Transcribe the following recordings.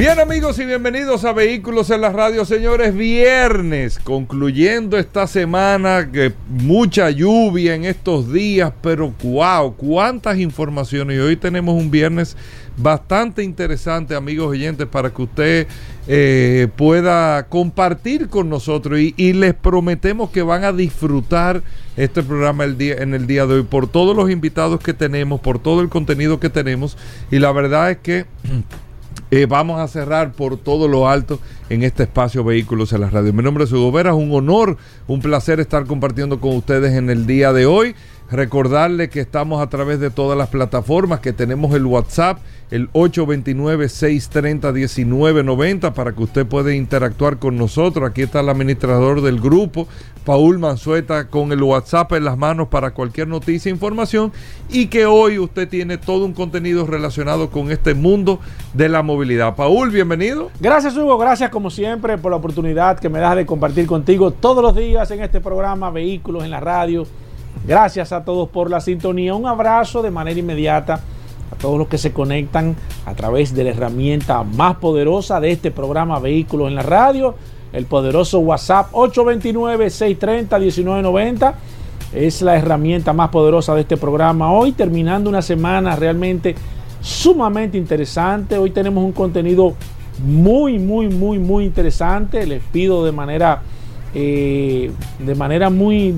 Bien amigos y bienvenidos a Vehículos en la Radio, señores. Viernes, concluyendo esta semana, que mucha lluvia en estos días, pero wow, cuántas informaciones. Y hoy tenemos un viernes bastante interesante, amigos oyentes, para que usted eh, pueda compartir con nosotros. Y, y, les prometemos que van a disfrutar este programa el día, en el día de hoy por todos los invitados que tenemos, por todo el contenido que tenemos. Y la verdad es que... Eh, vamos a cerrar por todo lo alto en este espacio Vehículos en la Radio. Mi nombre es Hugo Vera, es un honor, un placer estar compartiendo con ustedes en el día de hoy. Recordarle que estamos a través de todas las plataformas, que tenemos el WhatsApp, el 829-630-1990, para que usted pueda interactuar con nosotros. Aquí está el administrador del grupo, Paul Manzueta, con el WhatsApp en las manos para cualquier noticia e información. Y que hoy usted tiene todo un contenido relacionado con este mundo de la movilidad. Paul, bienvenido. Gracias, Hugo. Gracias, como siempre, por la oportunidad que me das de compartir contigo todos los días en este programa Vehículos en la Radio. Gracias a todos por la sintonía. Un abrazo de manera inmediata a todos los que se conectan a través de la herramienta más poderosa de este programa Vehículos en la Radio, el poderoso WhatsApp 829-630-1990. Es la herramienta más poderosa de este programa. Hoy terminando una semana realmente sumamente interesante. Hoy tenemos un contenido muy, muy, muy, muy interesante. Les pido de manera eh, de manera muy,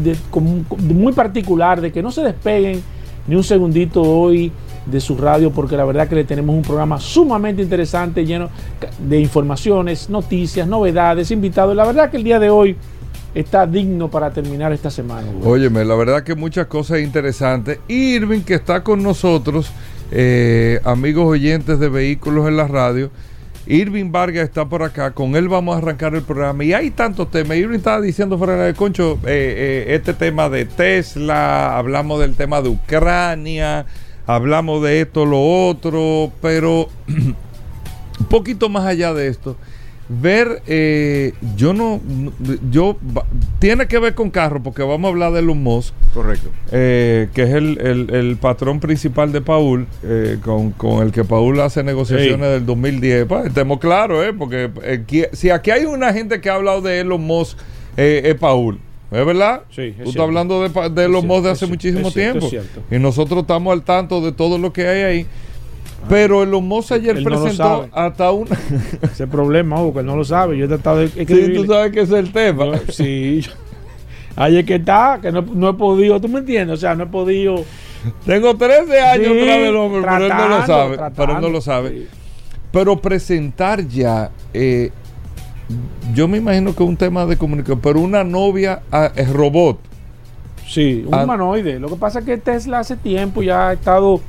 muy particular de que no se despeguen ni un segundito hoy de su radio porque la verdad que le tenemos un programa sumamente interesante lleno de informaciones, noticias, novedades, invitados. La verdad que el día de hoy está digno para terminar esta semana. Óyeme, la verdad que muchas cosas interesantes. Irving que está con nosotros, eh, amigos oyentes de vehículos en la radio. Irving Vargas está por acá, con él vamos a arrancar el programa. Y hay tantos temas. Irving estaba diciendo fuera de concho, eh, eh, este tema de Tesla, hablamos del tema de Ucrania, hablamos de esto, lo otro, pero un poquito más allá de esto. Ver, eh, yo no, yo, tiene que ver con carro, porque vamos a hablar de Elon Musk. Correcto. Eh, que es el, el, el, patrón principal de Paul, eh, con, con, el que Paul hace negociaciones sí. del 2010. Pues, estemos claros, ¿eh? Porque eh, si aquí hay una gente que ha hablado de Elon Musk, es Paul. ¿Es verdad? Sí, Tú estás hablando de, de Elon Musk de hace muchísimo tiempo. y nosotros estamos al tanto de todo lo que hay ahí. Pero Elon Musk ayer él presentó no hasta una. Ese problema, Hugo, que él no lo sabe. Yo he tratado de Sí, tú sabes que ese es el tema. Sí. Es que está, que no, no, he podido, ¿tú me entiendes? O sea, no he podido. Tengo 13 años sí, hombre, tratando, pero él no lo sabe. Tratando, pero él no lo sabe. Sí. Pero presentar ya. Eh, yo me imagino que es un tema de comunicación, pero una novia ah, es robot. Sí, un ah, humanoide. Lo que pasa es que Tesla hace tiempo ya ha estado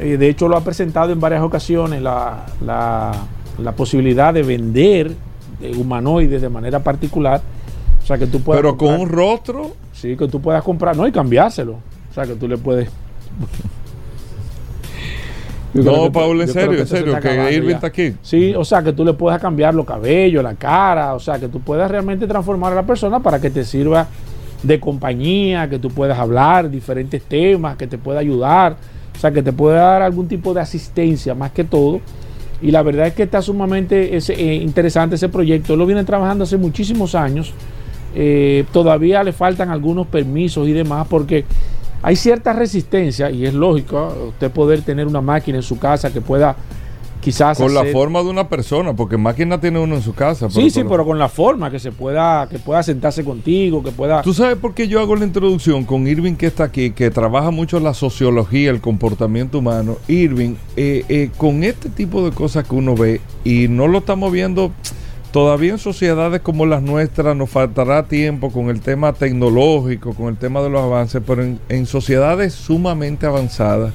eh, de hecho, lo ha presentado en varias ocasiones la, la, la posibilidad de vender de humanoides de manera particular. O sea, que tú puedas. Pero comprar, con un rostro. Sí, que tú puedas comprar. No, y cambiárselo. O sea, que tú le puedes. No, Paul, en serio, en serio, que Irving está aquí. Sí, o sea, que tú le puedas cambiar los cabellos, la cara, o sea, que tú puedas realmente transformar a la persona para que te sirva de compañía, que tú puedas hablar diferentes temas, que te pueda ayudar. O sea, que te puede dar algún tipo de asistencia más que todo. Y la verdad es que está sumamente ese, eh, interesante ese proyecto. Él lo viene trabajando hace muchísimos años. Eh, todavía le faltan algunos permisos y demás porque hay cierta resistencia y es lógico usted poder tener una máquina en su casa que pueda quizás con hacer... la forma de una persona porque máquina tiene uno en su casa pero sí sí pero con la forma que se pueda que pueda sentarse contigo que pueda tú sabes por qué yo hago la introducción con Irving que está aquí que trabaja mucho la sociología el comportamiento humano Irving eh, eh, con este tipo de cosas que uno ve y no lo estamos viendo todavía en sociedades como las nuestras nos faltará tiempo con el tema tecnológico, con el tema de los avances, pero en, en sociedades sumamente avanzadas,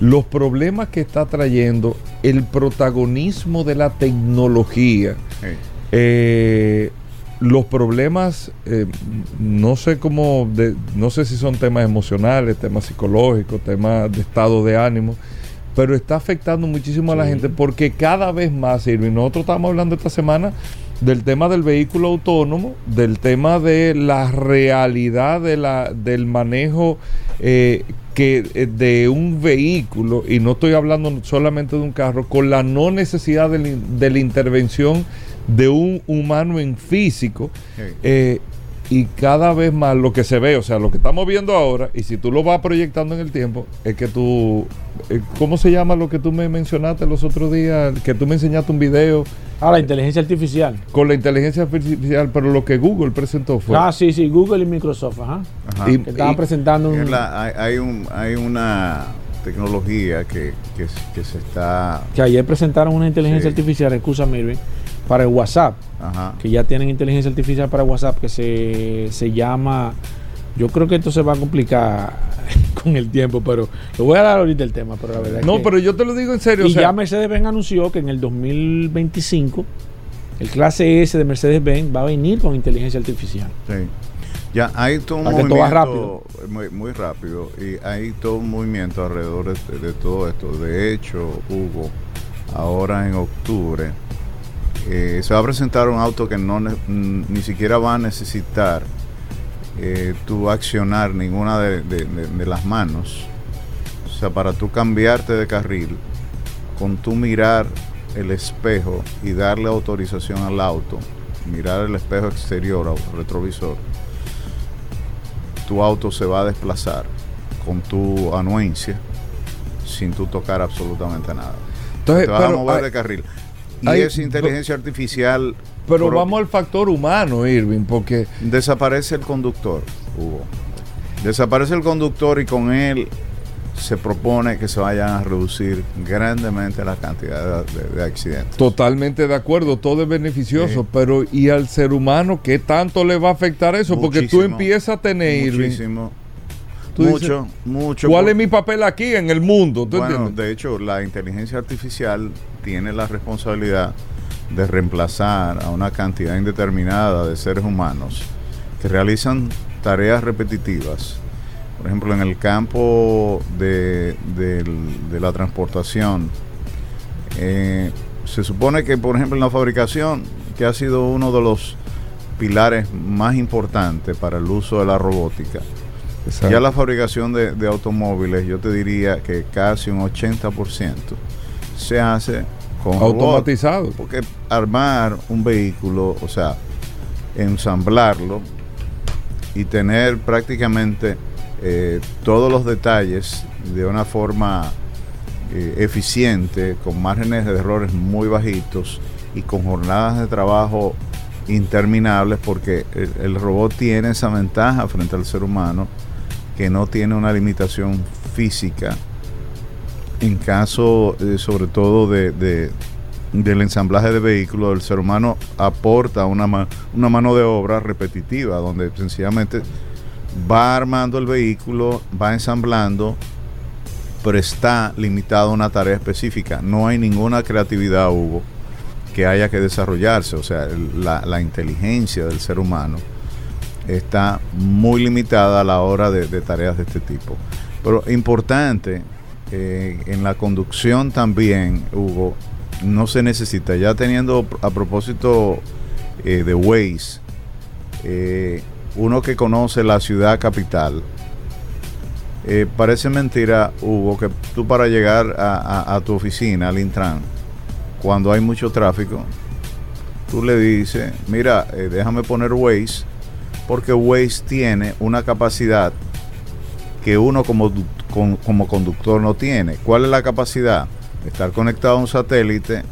los problemas que está trayendo el protagonismo de la tecnología, Sí. eh, los problemas, eh, no sé cómo, de- no sé si son temas emocionales, temas psicológicos, temas de estado de ánimo, pero está afectando muchísimo a la Sí. gente porque cada vez más, Irving, nosotros estamos hablando esta semana del tema del vehículo autónomo, del tema de la realidad de la, del manejo eh, que, eh, de un vehículo, y no estoy hablando solamente de un carro, con la no necesidad de de la intervención de un humano en físico. Sí. eh, y cada vez más lo que se ve, o sea, lo que estamos viendo ahora, y si tú lo vas proyectando en el tiempo, es que tú, eh, ¿cómo se llama lo que tú me mencionaste los otros días? Que tú me enseñaste un video Ah, la inteligencia artificial. con la inteligencia artificial, pero lo que Google presentó fue... Ah, sí, sí, Google y Microsoft, ajá. Ajá. Y- Que estaban presentando un... La- hay, hay un, hay una tecnología que, que, que se está. Que ayer presentaron una inteligencia Sí. artificial, excusa Irving, para el WhatsApp. Ajá. que ya tienen inteligencia artificial para WhatsApp que se, se llama yo creo que esto se va a complicar con el tiempo pero lo voy a dar ahorita el tema pero la verdad es no, que- pero yo te lo digo en serio. y o sea, ya Mercedes-Benz anunció que en el 2025 el clase S de Mercedes-Benz va a venir con inteligencia artificial Sí. Ya hay todo un todo movimiento Muy, muy rápido y hay todo un movimiento alrededor de, de todo esto. De hecho, Hugo, ahora en octubre eh, se va a presentar un auto que no ni siquiera va a necesitar eh, tu accionar ninguna de, de- de- de las manos. O sea, para tú cambiarte de carril, con tú mirar el espejo y darle autorización al auto, mirar el espejo exterior o retrovisor, tu auto se va a desplazar con tu anuencia sin tú tocar absolutamente nada. entonces, Te vas a mover de carril. Y hay- esa inteligencia artificial pero vamos al factor humano, Irving, porque desaparece el conductor, Hugo. Desaparece el conductor y con él se propone que se vayan a reducir grandemente la cantidad de, de- de accidentes. totalmente de acuerdo, todo es beneficioso, Sí. pero ¿y al ser humano qué tanto le va a afectar eso? Porque tú empiezas a tener, Muchísimo. Mucho, dices, mucho. ¿cuál por- es mi papel aquí en el mundo? ¿Tú Bueno, entiendes? de hecho, la inteligencia artificial tiene la responsabilidad de reemplazar a una cantidad indeterminada de seres humanos que realizan tareas repetitivas. Por ejemplo, en el campo de la transportación, eh, se supone que, por ejemplo, en la fabricación, que ha sido uno de los pilares más importantes para el uso de la robótica, Exacto. ya la fabricación de, de automóviles, yo te diría que casi un 80% se hace con robot. automatizado. Porque armar un vehículo, o sea, ensamblarlo y tener prácticamente eh, todos los detalles de una forma eh, eficiente, con márgenes de errores muy bajitos y con jornadas de trabajo interminables, porque el, el robot tiene esa ventaja frente al ser humano que no tiene una limitación física en caso eh, sobre todo de, de- del ensamblaje de vehículos, el ser humano aporta una, ma- una mano de obra repetitiva, donde sencillamente va armando el vehículo, va ensamblando, pero está limitado a una tarea específica. No hay ninguna creatividad, Hugo, que haya que desarrollarse. O sea, la, la inteligencia del ser humano está muy limitada a la hora de, tareas de este tipo. Pero importante, eh, en la conducción también, Hugo, no se necesita. Ya teniendo a propósito eh, de Waze, eh, uno que conoce la ciudad capital, parece mentira, Hugo, que tú para llegar a, tu oficina, al Intran, cuando hay mucho tráfico, tú le dices, mira, déjame poner Waze, porque Waze tiene una capacidad que uno como, como conductor no tiene. ¿Cuál es la capacidad? Estar conectado a un satélite,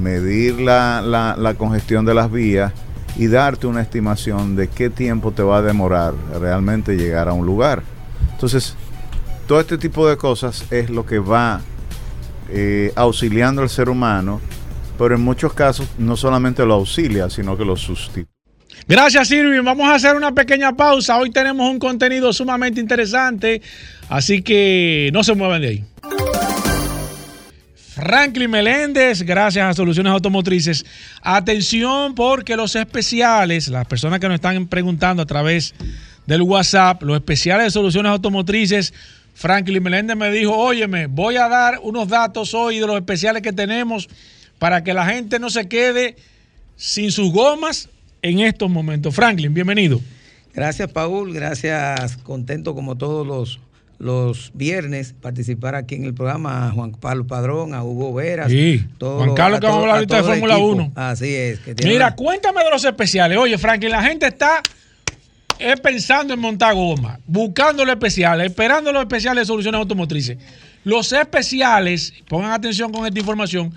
medir la, la- la congestión de las vías y darte una estimación de qué tiempo te va a demorar realmente llegar a un lugar. Entonces, todo este tipo de cosas es lo que va eh, auxiliando al ser humano pero en muchos casos no solamente lo auxilia, sino que lo sustituye. Gracias, Irving. Vamos a hacer una pequeña pausa. Hoy tenemos un contenido sumamente interesante, así que no se muevan de ahí. Franklin Meléndez, gracias a Soluciones Automotrices. Atención porque los especiales, las personas que nos están preguntando a través del WhatsApp, los especiales de Soluciones Automotrices, Franklin Meléndez me dijo, óyeme, voy a dar unos datos hoy de los especiales que tenemos para que la gente no se quede sin sus gomas en estos momentos. Franklin, bienvenido. Gracias, Paul. Gracias, contento como todos los los viernes participar aquí en el programa a Juan Pablo Padrón, a Hugo Veras. Sí, Juan Carlos que vamos a hablar ahorita de Fórmula 1. Así es. Mira, cuéntame de los especiales. Oye, Franklin, la gente está eh, pensando en montar goma, buscando los especiales, esperando los especiales de soluciones automotrices. Los especiales, pongan atención con esta información,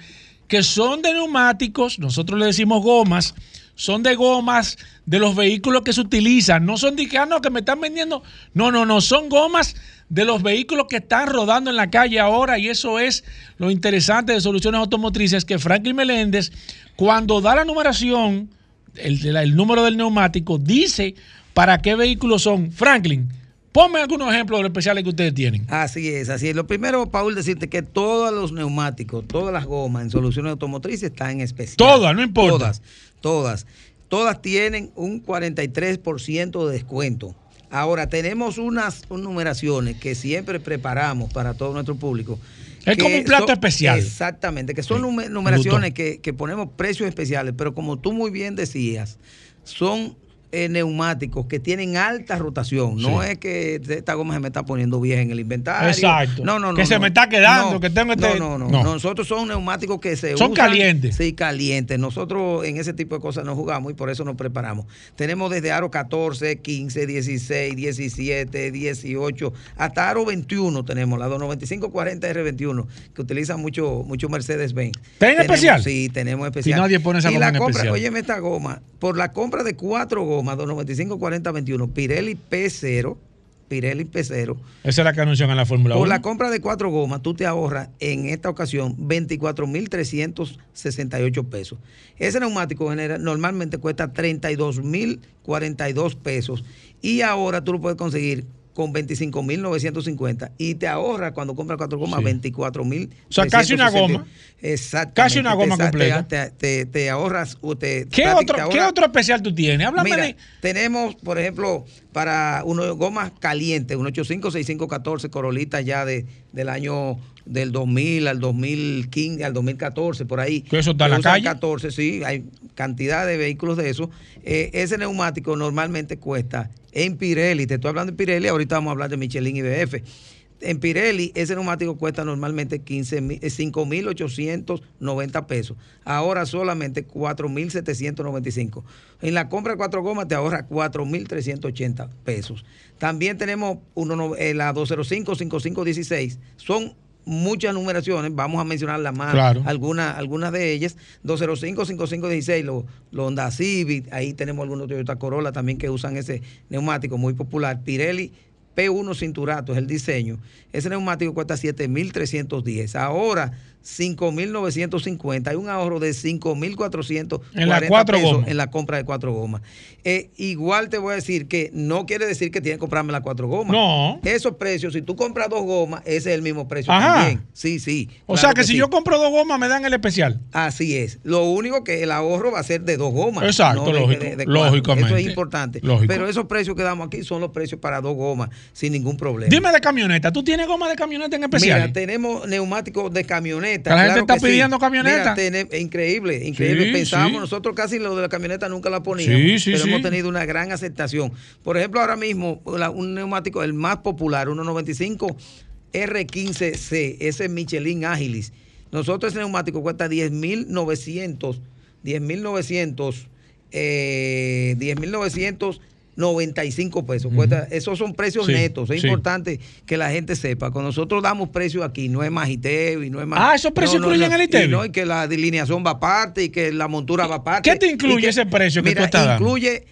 que son de neumáticos, nosotros le decimos gomas, son de gomas de los vehículos que se utilizan. No son de que, ah, no, que me están vendiendo. No, no, no, son gomas de los vehículos que están rodando en la calle ahora y eso es lo interesante de Soluciones Automotrices que Franklin Meléndez, cuando da la numeración, el, el número del neumático, dice para qué vehículos son. Franklin, Ponme algunos ejemplos de los especiales que ustedes tienen. Así es, así es. Lo primero, Paul, decirte que todos los neumáticos, todas las gomas en soluciones automotrices están en especial. Todas, no importa. Todas, todas. Todas tienen un 43% de descuento. Ahora, tenemos unas numeraciones que siempre preparamos para todo nuestro público. Es como un plato especial. Exactamente, que son numeraciones que, que ponemos precios especiales, pero como tú muy bien decías, son eh, neumáticos que tienen alta rotación. No es que esta goma se me está poniendo bien en el inventario. Exacto. No, no, no. Que se me está quedando, que tengo este... no, no, no, Nosotros son neumáticos que se son calientes. Sí, calientes. Nosotros en ese tipo de cosas no jugamos y por eso nos preparamos. Tenemos desde aro 14, 15, 16, 17, 18, hasta aro 21 tenemos, la 29540 R21, que utiliza mucho, mucho Mercedes-Benz. ¿Ten especial? Sí, tenemos especial. Y nadie pone esa goma la compra, especial. Óyeme esta goma, por la compra de cuatro gomas, 295 40 21 Pirelli P0 Pirelli P0 esa es la que anuncian en la Fórmula 1 por la compra de cuatro gomas tú te ahorras en esta ocasión 24.368 pesos. Ese neumático genera, normalmente cuesta 32.042 pesos. Y ahora tú lo puedes conseguir con 25.950 y te ahorra cuando compras cuatro gomas sí. 24.000. O sea, casi una goma. Exacto. Casi una goma te, completa. Te, te, te ahorras. ¿Qué, otro, ahorra. ¿Qué otro especial tú tienes? Háblame Mira, de... Tenemos, por ejemplo, para uno gomas calientes, un 856514 Corolita ya de, del año del 2000 al 2015, al 2014, por ahí. ¿Que eso está en la calle? 14, sí, hay cantidad de vehículos de eso. Eh, ese neumático normalmente cuesta en Pirelli, te estoy hablando de Pirelli, ahorita vamos a hablar de Michelin y BF. En Pirelli, ese neumático cuesta normalmente 15, 5.890 eh, pesos. Ahora solamente 4.795. En la compra de cuatro gomas te ahorra 4.380 pesos. También tenemos uno, eh, la 205-5516. Son muchas numeraciones, vamos a mencionar las más, claro. algunas, algunas de ellas, 205-5516, los lo Honda Civic, ahí tenemos algunos Toyota Corolla también que usan ese neumático muy popular, Pirelli P1 Cinturato es el diseño, ese neumático cuesta 7.310, ahora 5.950, hay un ahorro de 5.440 en la cuatro pesos gomas. en la compra de cuatro gomas. Eh, igual te voy a decir que no quiere decir que tienes que comprarme las cuatro gomas. No. Esos precios, si tú compras dos gomas, ese es el mismo precio Ajá. también. Sí, sí. O claro sea que, si sí. yo compro dos gomas me dan el especial. Así es. Lo único que el ahorro va a ser de dos gomas. Exacto, no lógico, de- de cuatro. lógicamente. Eso es importante. Lógico. Pero esos precios que damos aquí son los precios para dos gomas, sin ningún problema. Dime de camioneta. ¿Tú tienes goma de camioneta en especial? Mira, tenemos neumáticos de camioneta. La gente claro está sí. pidiendo camioneta. Mira, tene- increíble, increíble. Sí, Pensábamos, sí. nosotros casi lo de la camioneta nunca la poníamos, Sí, sí, pero sí. hemos tenido una gran aceptación. Por ejemplo, ahora mismo, la- un neumático, el más popular, 195 R15C, ese es Michelin Agilis. Nosotros ese neumático cuesta 10.900, 10.900, eh, 10.995 pesos. Cuesta, esos son precios Sí, netos. Es sí. importante que la gente sepa. Cuando nosotros damos precios aquí, no es más ITEVI, no es más. Ah, ¿esos precios incluyen el ITEVI? Y, no, y que la delineación va aparte y que la montura va aparte. ¿Qué te incluye que- ese precio que mira, tú estás dando? incluye,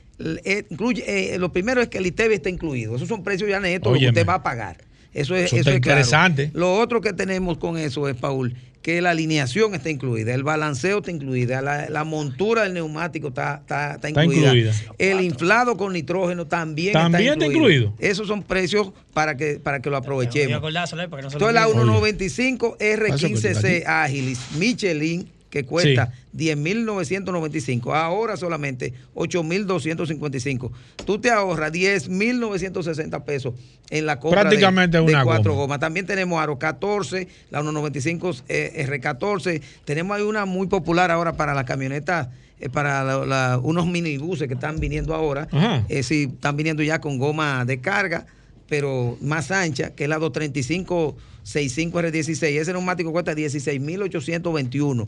eh, incluye eh, lo primero es que el ITEVI está incluido. Esos son precios ya netos lo que Óyeme. usted va a pagar. Eso es, Eso eso está es claro. interesante. Lo otro que tenemos con eso es, Paul, que la alineación está incluida, el balanceo está incluida, la, la montura del neumático está, está, está Está incluida. incluida. El inflado con nitrógeno también, También está incluido. Esos son precios para que, para que lo aprovechemos. Entonces la olvide. 195 R15C aquí. Agilis Michelin que cuesta 10.995, ahora solamente 8.255. Tú te ahorras 10.960 pesos en la compra de- Prácticamente de, una cuatro goma. gomas. También tenemos Aro 14, la 195 eh, R14. Tenemos ahí una muy popular ahora para las camionetas. eh, para la- la- unos minibuses que están viniendo ahora, eh, sí, están viniendo ya con goma de carga, pero más ancha, que es la 235 65 R16. Ese neumático cuesta 16.821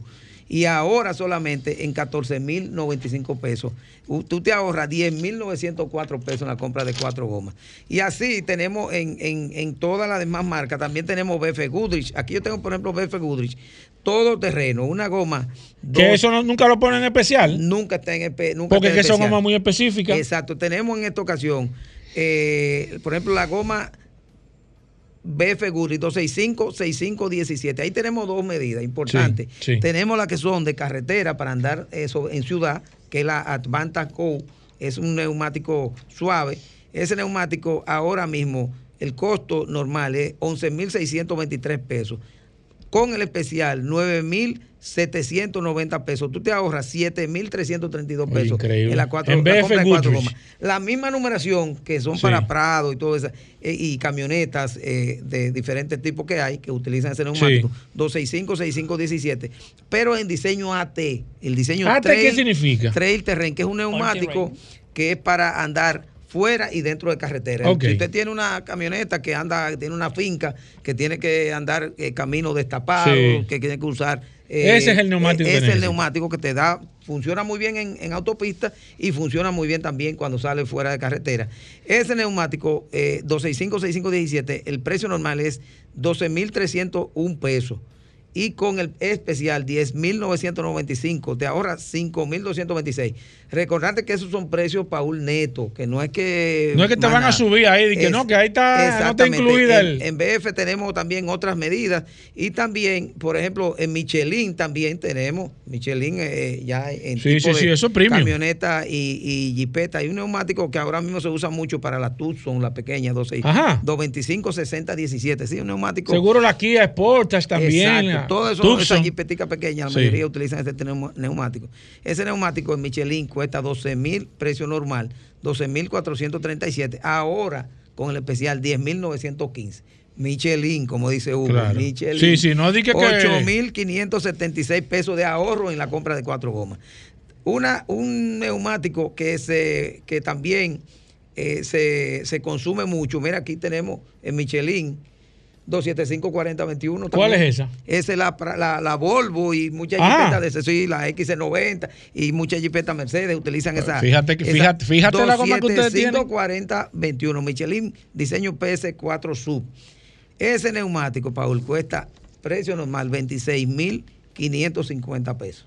y ahora solamente en 14.095 pesos. Tú te ahorras 10.904 pesos en la compra de cuatro gomas. Y así tenemos en, en, en todas las demás marcas, también tenemos BF Goodrich. Aquí yo tengo, por ejemplo, BF Goodrich, todo terreno, una goma. Que eso no- nunca lo ponen en especial. Nunca está en espe- nunca Porque está en que son gomas muy específicas. Exacto. Tenemos en esta ocasión, eh, por ejemplo, la goma BF Guri 265, 65, 17. Ahí tenemos dos medidas importantes. Sí, sí. Tenemos las que son de carretera para andar eso en ciudad, que es la Advanta Co. Es un neumático suave. Ese neumático ahora mismo, el costo normal es 11.623 pesos. Con el especial, 9.790 pesos. Tú te ahorras 7.332 Oye, pesos increíble. en la, cuatro, En la compra de cuatro gomas. La misma numeración que son Sí. para Prado y todo eso, eh, y camionetas eh, de diferentes tipos que hay que utilizan ese neumático. Sí. 265, 65, 17. Pero en diseño AT. El diseño ¿AT qué significa? Trail Terrain, que es un neumático que es para andar fuera y dentro de carretera. Si usted tiene una camioneta que anda, tiene una finca, que tiene que andar eh, camino destapado, Sí. que tiene que usar. eh, Ese es el neumático que Ese es el neumático que te da, funciona muy bien en, en autopista y funciona muy bien también cuando sale fuera de carretera. Ese neumático, eh, 265, 65, 17, el precio normal es 12.301 pesos. Y con el especial 10.995, te ahorras 5.226. Recordarte que esos son precios, Paul, neto, que no es que... No es que te van a subir ahí, que no, que ahí está- no está incluida el- en BF tenemos también otras medidas y también, por ejemplo, en Michelin también tenemos, Michelin eh, ya en Sí, tipo de camioneta y, y jipeta. Hay un neumático que ahora mismo se usa mucho para la Tucson, la pequeña, 26, Ajá. 225, 60, 17. Sí, un neumático. Seguro la Kia Sportage también. Exacto, la todo eso, Tucson. esas jipeticas pequeñas, la mayoría utilizan neuma- neumático. Ese neumático en Michelin cuesta 12 mil, precio normal, 12 mil 437. Ahora, con el especial, 10 mil 915. Michelin, como dice Hugo. Claro. Michelin. Sí, sí, no di que- que- 8 mil 576 pesos de ahorro en la compra de cuatro gomas. Una, un neumático que, se, que también eh, se, se consume mucho. Mira, aquí tenemos en Michelin 275-4021. ¿Cuál es esa? Esa es la, la, la Volvo y muchas Ah. jipetas de ese, sí, la XC90 y muchas jipetas Mercedes utilizan esa. fíjate que- esa fíjate- fíjate la goma que ustedes tienen. 275-4021, Michelin diseño PS4 Sub. Ese neumático, Paul, cuesta precio normal 26.550 pesos.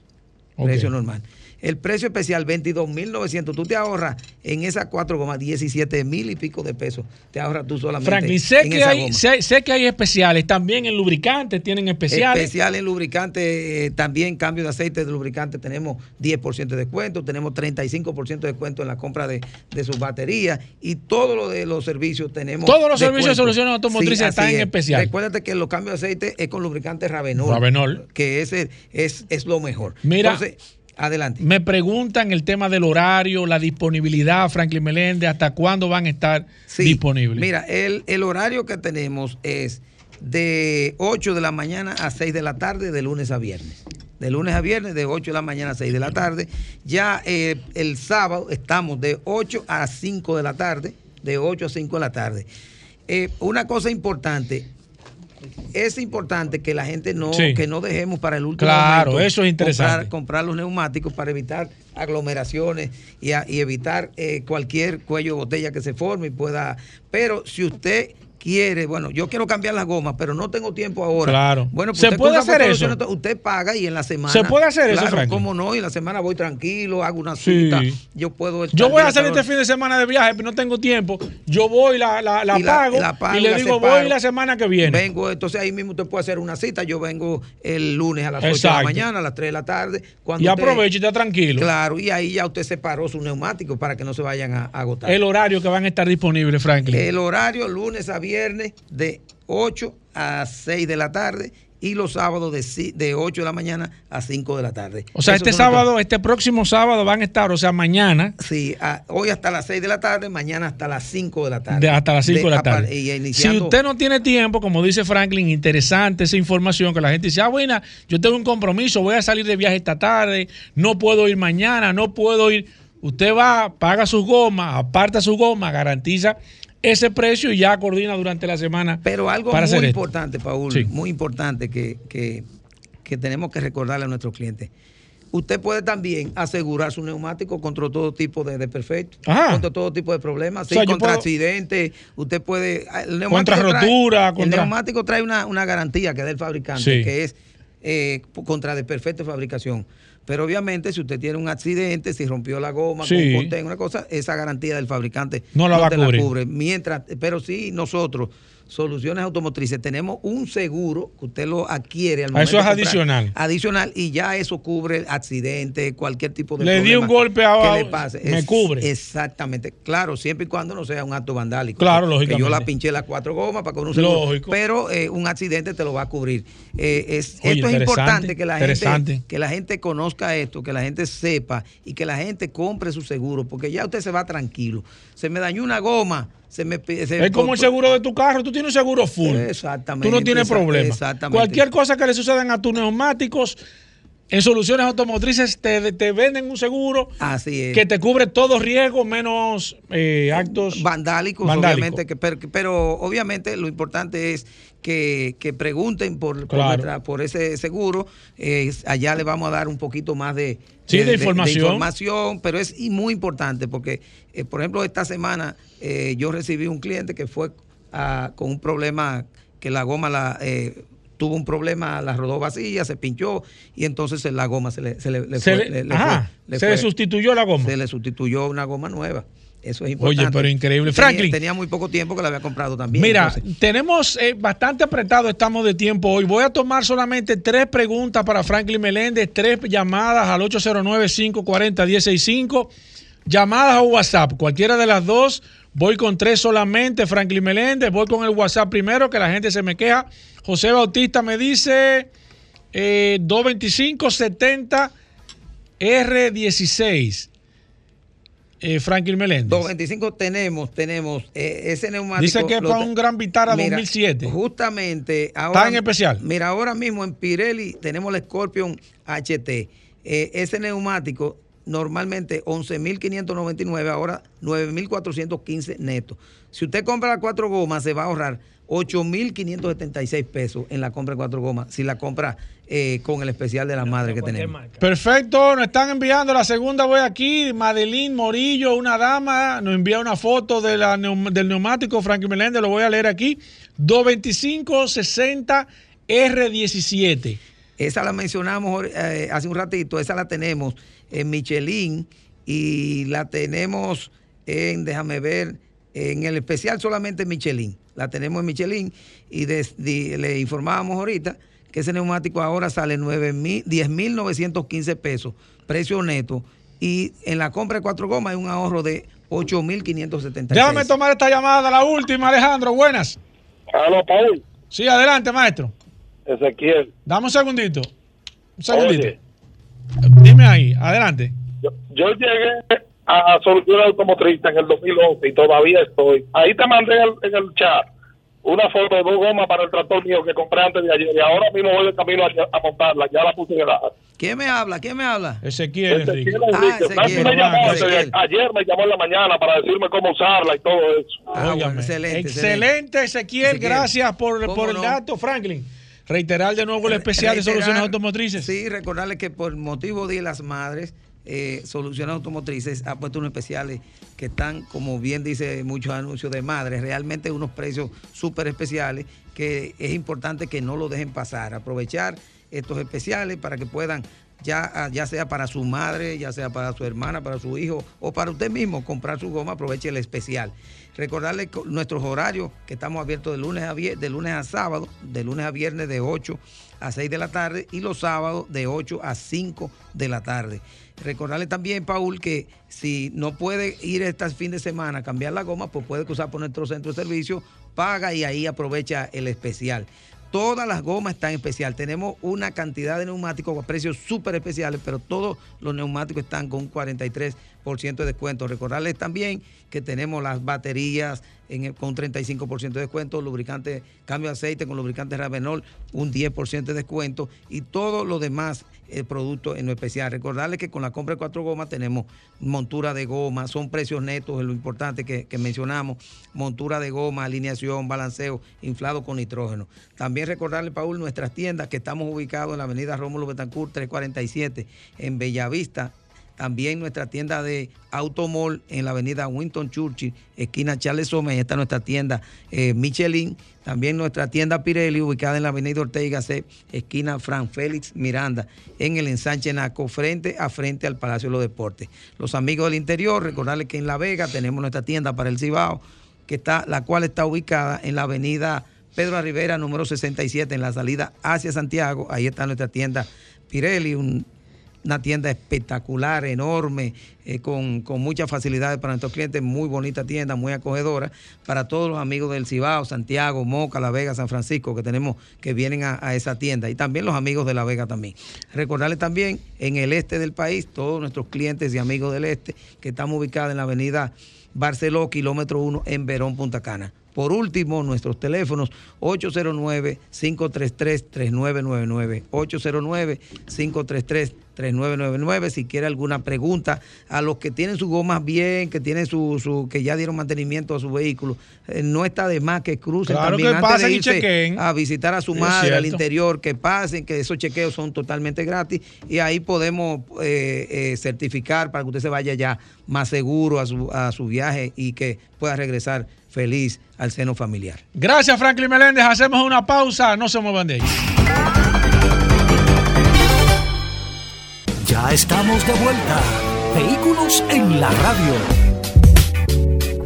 Ok. Precio normal. El precio especial 22.900. Tú te ahorras en esas cuatro gomas 17 mil y pico de pesos. Te ahorras tú solamente. Franklin, sé en que, esa hay, goma. sé, sé que hay especiales. También en lubricantes tienen especiales. Especial en lubricante, eh, también cambio de aceite de lubricante, tenemos 10% de descuento, tenemos 35% de descuento en la compra de, de sus baterías y todo lo de los servicios tenemos. Todos los servicios de soluciones automotrices están en es. especial. Recuérdate que los cambios de aceite es con lubricante Ravenol. Ravenol. Que ese es, es lo mejor. Mira. Entonces, adelante. Me preguntan el tema del horario, la disponibilidad, Franklin Meléndez, hasta cuándo van a estar Sí, disponibles. Mira, el, el horario que tenemos es de 8 de la mañana a 6 de la tarde, de lunes a viernes. De lunes a viernes, de 8 de la mañana a 6 de la tarde. Ya eh, el sábado estamos de 8 a 5 de la tarde, de 8 a 5 de la tarde. Eh, una cosa importante, es importante que la gente no, Sí. que no dejemos para el último Claro, momento eso es interesante. comprar- comprar los neumáticos para evitar aglomeraciones y, a- y evitar eh, cualquier cuello de botella que se forme y pueda. Pero si usted quiere, bueno, yo quiero cambiar las gomas, pero no tengo tiempo ahora. Claro. Bueno, pues ¿Se usted puede hacer eso? Usted paga y en la semana. ¿Se puede hacer eso, Claro, Franklin? cómo no, y en la semana voy tranquilo, hago una Sí. cita, yo puedo Yo voy a hacer este fin de semana de viaje, pero no tengo tiempo. Yo voy, la, la, la Y pago, la pago y le digo, separo. voy la semana que viene. Vengo, entonces ahí mismo usted puede hacer una cita. Yo vengo el lunes a las 8 de la Exacto. mañana, a las 3 de la tarde. Cuando y aproveche y está tranquilo. Claro, y ahí ya usted separó sus neumáticos para que no se vayan a, a agotar. El horario que van a estar disponibles, Franklin. El horario lunes a viernes de 8 a 6 de la tarde y los sábados de, de 8 de la mañana a 5 de la tarde. o sea, Esos este los sábado, este próximo sábado van a estar, o sea, mañana, Sí, a- hoy hasta las 6 de la tarde, mañana hasta las 5 de la tarde. de- hasta las 5 de, la tarde. y Si usted no tiene tiempo, como dice Franklin, interesante esa información que la gente dice, ah, bueno, yo tengo un compromiso, voy a salir de viaje esta tarde, no puedo ir mañana, no puedo ir. Usted va, paga sus gomas, aparta su goma, garantiza ese precio y ya coordina durante la semana. Pero algo para muy esto. importante, Paul, Sí. muy importante que, que- que tenemos que recordarle a nuestros clientes. Usted puede también asegurar su neumático contra todo tipo de desperfectos, contra todo tipo de problemas, sí, O sea, yo contra puedo- accidentes. Usted puede. El neumático Contra trae- rotura, El contra- neumático trae una, una garantía que da el fabricante, Sí. que es eh, contra desperfecto de fabricación. Pero obviamente, si usted tiene un accidente, si rompió la goma, Sí. un una cosa, esa garantía del fabricante No la va te cubrir. cubre. Mientras, pero sí, nosotros, Soluciones Automotrices, tenemos un seguro que usted lo adquiere al Ah, momento eso es comprar. adicional. Adicional, y ya eso cubre accidente, cualquier tipo de Le di un golpe a- que le pase. me cubre. Exactamente. Claro, siempre y cuando no sea un acto vandálico. Claro, Que- Que yo la pinché las cuatro gomas para con un seguro. Lógico. Pero eh, un accidente te lo va a cubrir. Eh, es, Oye, esto es importante que la, gente, que la gente conozca esto, que la gente sepa y que la gente compre su seguro, porque ya usted se va tranquilo. Se me dañó una goma, se me... pi- se- Es como el seguro de tu carro, tú tienes un seguro full. Exactamente, Tú no tienes problema. exactamente. Cualquier cosa que le sucedan a tus neumáticos, en soluciones automotrices te, te venden un seguro Así es. que te cubre todo riesgo menos eh, actos vandálicos, vandálicos. obviamente, que, pero, pero obviamente lo importante es que, que pregunten por, por, Claro. nuestra- por ese seguro. Eh, allá le vamos a dar un poquito más de, Sí, de información. información, pero es y muy importante porque, eh, por ejemplo, esta semana eh, yo recibí un cliente que fue ah, con un problema que la goma la... eh, Tuvo un problema, la rodó vacía, se pinchó y entonces la goma se le, se le- le Se fue- le- le- le ajá, fue- le se fue- le sustituyó la goma. Se le sustituyó una goma nueva. Eso es importante. Oye, pero increíble. Franklin. Tenía, muy poco tiempo que la había comprado también. Mira, entonces- tenemos eh, bastante apretado, estamos de tiempo hoy. Voy a tomar solamente tres preguntas para Franklin Meléndez, tres llamadas al 809-540-165, llamadas o WhatsApp, cualquiera de las dos. Voy con tres solamente, Franklin Meléndez. Voy con el WhatsApp primero, que la gente se me queja. José Bautista me dice eh, 225-70 R16. Eh, Franklin Meléndez. 225 tenemos, tenemos eh, ese neumático. Dice que es para un Gran Vitara Mira, 2007. Justamente ahora. en especial. Mira, ahora mismo en Pirelli tenemos el Scorpion HT. Eh, ese neumático normalmente 11.599, ahora 9.415 netos. Si usted compra las cuatro gomas, se va a ahorrar 8.576 pesos en la compra de cuatro gomas, si la compra eh, con el especial de la madre que tenemos. Perfecto, nos están enviando la segunda voy aquí, Madeline Morillo, una dama, nos envía una foto de la neum- del neumático Frankie Meléndez, lo voy a leer aquí, 225-60 R17. Esa la mencionamos eh, hace un ratito, esa la tenemos en Michelin y la tenemos en, déjame ver, en el especial solamente en Michelin. La tenemos en Michelin y des- le informábamos ahorita que ese neumático ahora sale 9 mil- 10.915 pesos, precio neto. Y en la compra de cuatro gomas hay un ahorro de 8.576. Déjame tomar esta llamada, la última, Alejandro, buenas. Aló, Paul. Sí, adelante, maestro. Ezequiel. Dame un segundito. Un segundito. Oye, Dime ahí, adelante. yo, yo llegué a Soluciones Automotrices en el 2011 y todavía estoy. Ahí te mandé en el, en el chat una foto de dos gomas para el tractor mío que compré antes de ayer y ahora mismo voy de camino a, a montarla. Ya la puse en el. ¿Quién me habla? ¿Quién me habla? Ezequiel Enrique. Ezequiel Ah, Enrique. Ezequiel. Me llamó Ezequiel. ayer me llamó en la mañana para decirme cómo usarla y todo eso. Ah, bueno, excelente, Excelente, Ezequiel. Ezequiel. Gracias por, ¿Cómo por el no? dato, Franklin. Reiterar de nuevo el especial de soluciones automotrices. Sí, recordarles que por motivo de las madres, eh, Soluciones Automotrices ha puesto unos especiales que están, como bien dice muchos anuncios de madres, realmente unos precios súper especiales que es importante que no lo dejen pasar. Aprovechar estos especiales para que puedan ya, ah, ya sea para su madre, ya sea para su hermana, para su hijo o para usted mismo comprar su goma, aproveche el especial. Recordarle co- nuestros horarios, que estamos abiertos de lunes a, vier- de lunes a sábado, de lunes a viernes de 8 a 6 de la tarde y los sábados de 8 a 5 de la tarde. Recordarle también, Paul, que si no puede ir este fin de semana a cambiar la goma, pues puede cruzar por nuestro centro de servicio, paga y ahí aprovecha el especial. Todas las gomas están especial. Tenemos una cantidad de neumáticos a precios súper especiales, pero todos los neumáticos están con un 43% de descuento. Recordarles también que tenemos las baterías en el- con 35% de descuento, lubricante, cambio de aceite con lubricante Ravenol, un 10% de descuento y todos los demás eh, productos en lo especial. Recordarles que con la compra de cuatro gomas tenemos montura de goma, son precios netos, es lo importante que, que mencionamos, montura de goma, alineación, balanceo, inflado con nitrógeno. También recordarle, Paul, nuestras tiendas que estamos ubicados en la avenida Rómulo Betancourt 347 en Bellavista, también nuestra tienda de Automall en la avenida Winton Churchill, esquina Charles Sommer, ahí está nuestra tienda eh, Michelin. También nuestra tienda Pirelli, ubicada en la avenida Ortega y Gasset, esquina Fran Félix Miranda, en el ensanche Naco, frente a frente al Palacio de los Deportes. Los amigos del interior, recordarles que en La Vega tenemos nuestra tienda para el Cibao, que está, la cual está ubicada en la avenida Pedro Rivera, número 67, en la salida hacia Santiago. Ahí está nuestra tienda Pirelli, un una tienda espectacular, enorme, eh, con, con muchas facilidades para nuestros clientes, muy bonita tienda, muy acogedora, para todos los amigos del Cibao, Santiago, Moca, La Vega, San Francisco, que tenemos, que vienen a, esa tienda, y también los amigos de La Vega también. Recordarles también, en el este del país, todos nuestros clientes y amigos del este, que estamos ubicados en la avenida Barceló, kilómetro 1, en Verón, Punta Cana. Por último, nuestros teléfonos 809-533-3999. 809-533-3999. Si quiere alguna pregunta a los que tienen sus gomas bien, que tienen su, su- que ya dieron mantenimiento a su vehículo, eh, no está de más que crucen Claro también que antes pasen de y irse chequeen. a visitar a su madre al interior, que pasen, que esos chequeos son totalmente gratis y ahí podemos eh, eh, certificar para que usted se vaya ya más seguro a su, a su viaje y que pueda regresar feliz al seno familiar. Gracias, Franklin Meléndez. Hacemos una pausa. No se muevan de ahí. Ya estamos de vuelta. Vehículos en la radio.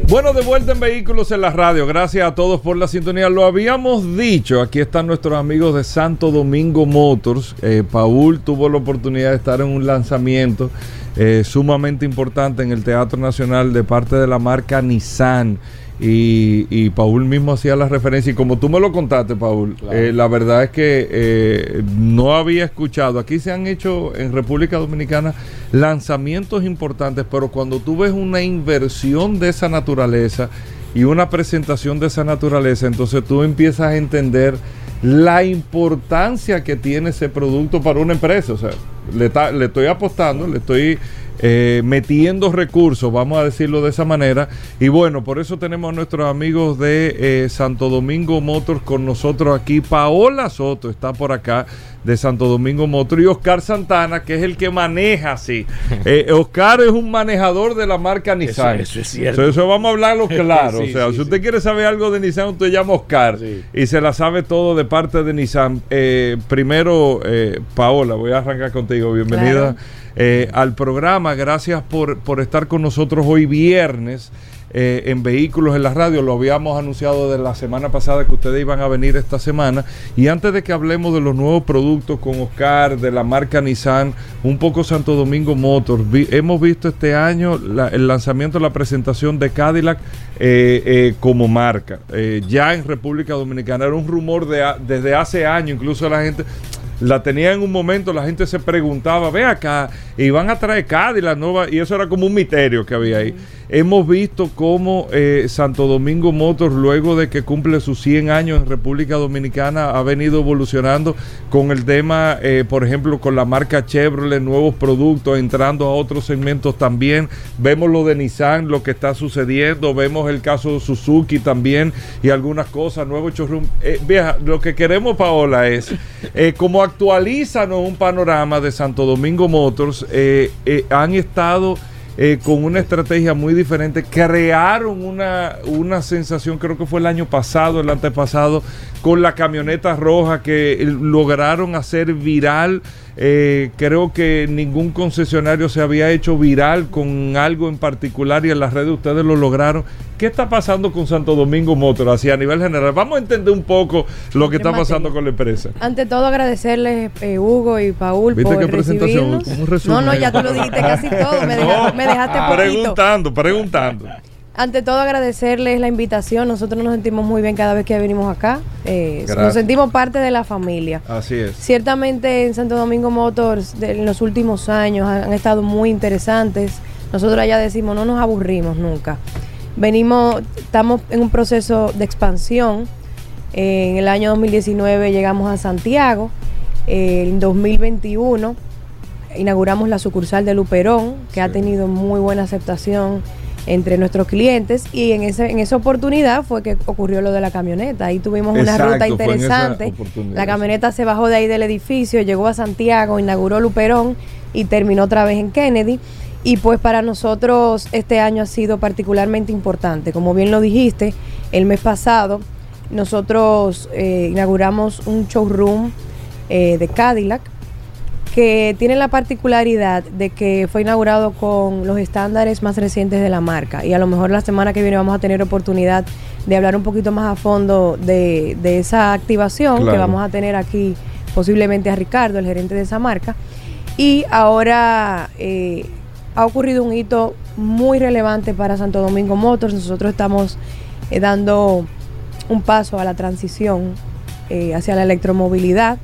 Bueno, de vuelta en Vehículos en la Radio. Gracias a todos por la sintonía. Lo habíamos dicho. Aquí están nuestros amigos de Santo Domingo Motors. Eh, Paul tuvo la oportunidad de estar en un lanzamiento eh, sumamente importante en el Teatro Nacional de parte de la marca Nissan. Y, y Paul mismo hacía la referencia. Y como tú me lo contaste, Paul, eh, la verdad es que eh, no había escuchado. Aquí se han hecho en República Dominicana lanzamientos importantes, pero cuando tú ves una inversión de esa naturaleza y una presentación de esa naturaleza, entonces tú empiezas a entender la importancia que tiene ese producto para una empresa. O sea, le, ta- le estoy apostando, le estoy eh, metiendo recursos, vamos a decirlo de esa manera. Y bueno, por eso tenemos a nuestros amigos de eh, Santo Domingo Motors con nosotros aquí. Paola Soto está por acá de Santo Domingo Motors y Oscar Santana, que es el que maneja así. Eh, Oscar es un manejador de la marca Nissan. eso es cierto. Eso, eso vamos a hablarlo claro. Sí, o sea, sí, si sí. usted quiere saber algo de Nissan, usted llama a Oscar Sí. y se la sabe todo de parte de Nissan. Eh, primero, eh, Paola, voy a arrancar contigo. Bienvenida eh, al programa. Gracias por, por estar con nosotros hoy viernes. Eh, en vehículos en la radio, lo habíamos anunciado de la semana pasada que ustedes iban a venir esta semana. Y antes de que hablemos de los nuevos productos con Oscar, de la marca Nissan, un poco Santo Domingo Motors, hemos visto este año el lanzamiento, la presentación de Cadillac eh, eh, como marca. Ya en República Dominicana era un rumor de, desde hace años, incluso la gente la tenía en un momento, la gente se preguntaba, ve acá, y van a traer Cadillac nueva, y eso era como un misterio que había ahí. Hemos visto cómo eh, Santo Domingo Motors, luego de que cumple sus 100 años en República Dominicana, ha venido evolucionando con el tema, eh, por ejemplo, con la marca Chevrolet, nuevos productos, entrando a otros segmentos también. Vemos lo de Nissan, lo que está sucediendo, vemos el caso de Suzuki también y algunas cosas, nuevos showroom. Eh, vieja, lo que queremos, Paola, es eh, como actualízanos un panorama de Santo Domingo Motors. Eh, eh, han estado eh, con una estrategia muy diferente. Crearon una, una sensación, creo que fue el año pasado, el antepasado, con la camioneta roja que lograron hacer viral. Eh, creo que ningún concesionario se había hecho viral con algo en particular y en las redes ustedes lo lograron. ¿Qué está pasando con Santo Domingo Motor así a nivel general? Vamos a entender un poco lo que está pasando con la empresa. Ante todo agradecerles eh, Hugo y Paul ¿Viste por qué presentación? No, no, ya tú lo dijiste casi todo, me, deja- me dejaste poquito. Preguntando, preguntando. Ante todo agradecerles la invitación, nosotros nos sentimos muy bien cada vez que venimos acá, Eh, nos sentimos parte de la familia. Así es. Ciertamente en Santo Domingo Motors de- en los últimos años han, han estado muy interesantes. Nosotros allá decimos, no nos aburrimos nunca. Venimos, estamos en un proceso de expansión. Eh, en el año 2019 llegamos a Santiago. Eh, en 2021 inauguramos la sucursal de Luperón, que ha tenido muy buena aceptación entre nuestros clientes y en, ese, en esa oportunidad fue que ocurrió lo de la camioneta. Ahí tuvimos una ruta interesante. La camioneta se bajó de ahí del edificio, llegó a Santiago, inauguró Luperón y terminó otra vez en Kennedy. Y pues para nosotros este año ha sido particularmente importante. Como bien lo dijiste, el mes pasado nosotros eh, inauguramos un showroom eh, de Cadillac que tiene la particularidad de que fue inaugurado con los estándares más recientes de la marca y a lo mejor la semana que viene vamos a tener oportunidad de hablar un poquito más a fondo de, de esa activación que vamos a tener aquí posiblemente a Ricardo, el gerente de esa marca. Y ahora eh, ha ocurrido un hito muy relevante para Santo Domingo Motors. Nosotros estamos eh, dando un paso a la transición eh, hacia la electromovilidad.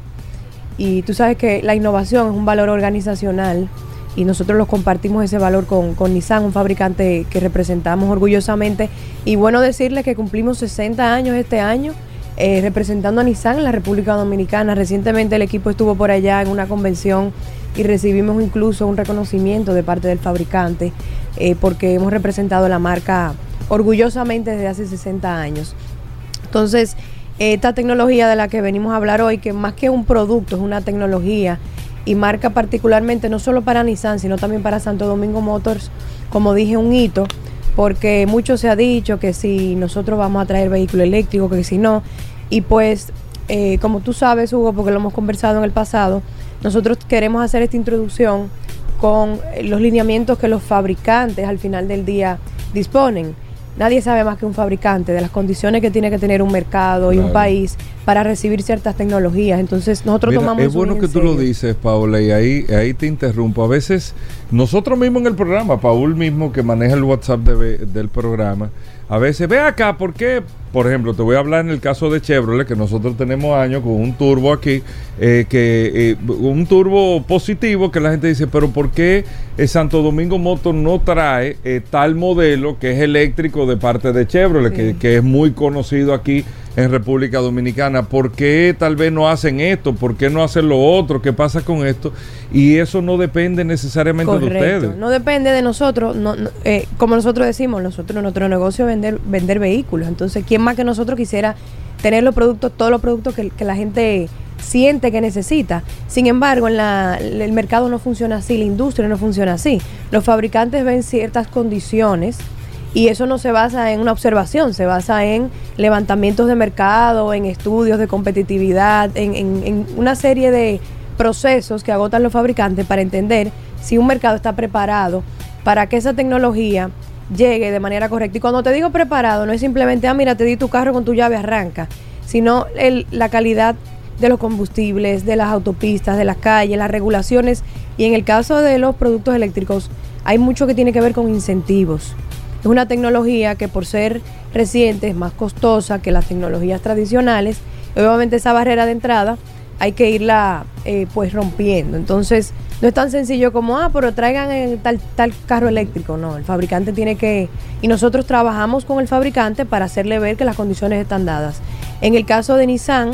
Y tú sabes que la innovación es un valor organizacional y nosotros los compartimos ese valor con, con Nissan, un fabricante que representamos orgullosamente. Y bueno decirles que cumplimos 60 años este año eh, representando a Nissan en la República Dominicana. Recientemente el equipo estuvo por allá en una convención y recibimos incluso un reconocimiento de parte del fabricante eh, porque hemos representado la marca orgullosamente desde hace 60 años. Entonces, esta tecnología de la que venimos a hablar hoy, que más que un producto, es una tecnología y marca particularmente no solo para Nissan, sino también para Santo Domingo Motors, como dije, un hito, porque mucho se ha dicho que si nosotros vamos a traer vehículo eléctrico, que si no, y pues, eh, como tú sabes, Hugo, porque lo hemos conversado en el pasado, nosotros queremos hacer esta introducción con los lineamientos que los fabricantes al final del día disponen. Nadie sabe más que un fabricante de las condiciones que tiene que tener un mercado y un país para recibir ciertas tecnologías. Entonces, nosotros Mira, tomamos es bueno que tú lo dices, Paula, y ahí, ahí te interrumpo. A veces, nosotros mismos en el programa, Paul mismo que maneja el WhatsApp de- del programa, a veces, ve acá, ¿por qué? Por ejemplo, te voy a hablar en el caso de Chevrolet, que nosotros tenemos años con un turbo aquí, eh, que eh, un turbo positivo, que la gente dice, pero ¿por qué eh, Santo Domingo Motor no trae eh, tal modelo que es eléctrico de parte de Chevrolet, que, que es muy conocido aquí en República Dominicana? ¿Por qué tal vez no hacen esto? ¿Por qué no hacen lo otro? ¿Qué pasa con esto? Y eso no depende necesariamente de ustedes. No depende de nosotros. No, no, eh, como nosotros decimos, nosotros nuestro negocio es vender, vender vehículos. Entonces, ¿quién más que nosotros quisiera tener los productos, todos los productos que, la gente siente que necesita? Sin embargo, en la- el mercado no funciona así, la industria no funciona así. Los fabricantes ven ciertas condiciones y eso no se basa en una observación, se basa en levantamientos de mercado, en estudios de competitividad, en una serie de procesos que agotan los fabricantes para entender si un mercado está preparado para que esa tecnología llegue de manera correcta. Y cuando te digo preparado, no es simplemente, ah, mira, te di tu carro con tu llave, arranca, sino el- la calidad de los combustibles, de las autopistas, de las calles, las regulaciones. Y en el caso de los productos eléctricos, hay mucho que tiene que ver con incentivos. Es una tecnología que por ser reciente es más costosa que las tecnologías tradicionales. Obviamente esa barrera de entrada hay que irla eh, pues rompiendo. Entonces no es tan sencillo como, ah, pero traigan tal, tal carro eléctrico. No, el fabricante tiene que... Y nosotros trabajamos con el fabricante para hacerle ver que las condiciones están dadas. En el caso de Nissan,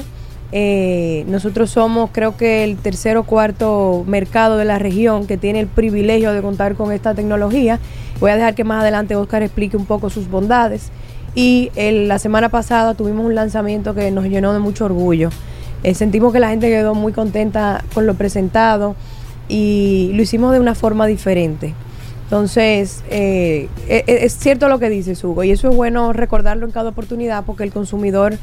eh, nosotros somos creo que el tercer o cuarto mercado de la región que tiene el privilegio de contar con esta tecnología. Voy a dejar que más adelante Oscar explique un poco sus bondades. Y la semana pasada tuvimos un lanzamiento que nos llenó de mucho orgullo. Eh, sentimos que la gente quedó muy contenta con lo presentado y lo hicimos de una forma diferente. Entonces, eh, e- e- es cierto lo que dices, Hugo, y eso es bueno recordarlo en cada oportunidad porque el consumidor,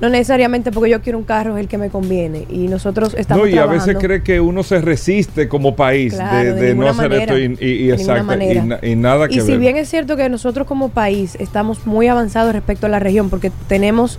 no necesariamente porque yo quiero un carro es el que me conviene. Y nosotros estamos No, y a veces cree que uno se resiste como país Claro, de, de de no hacer manera, esto y, exacto, y, nada que Y si ver. bien es cierto que nosotros como país estamos muy avanzados respecto a la región, porque tenemos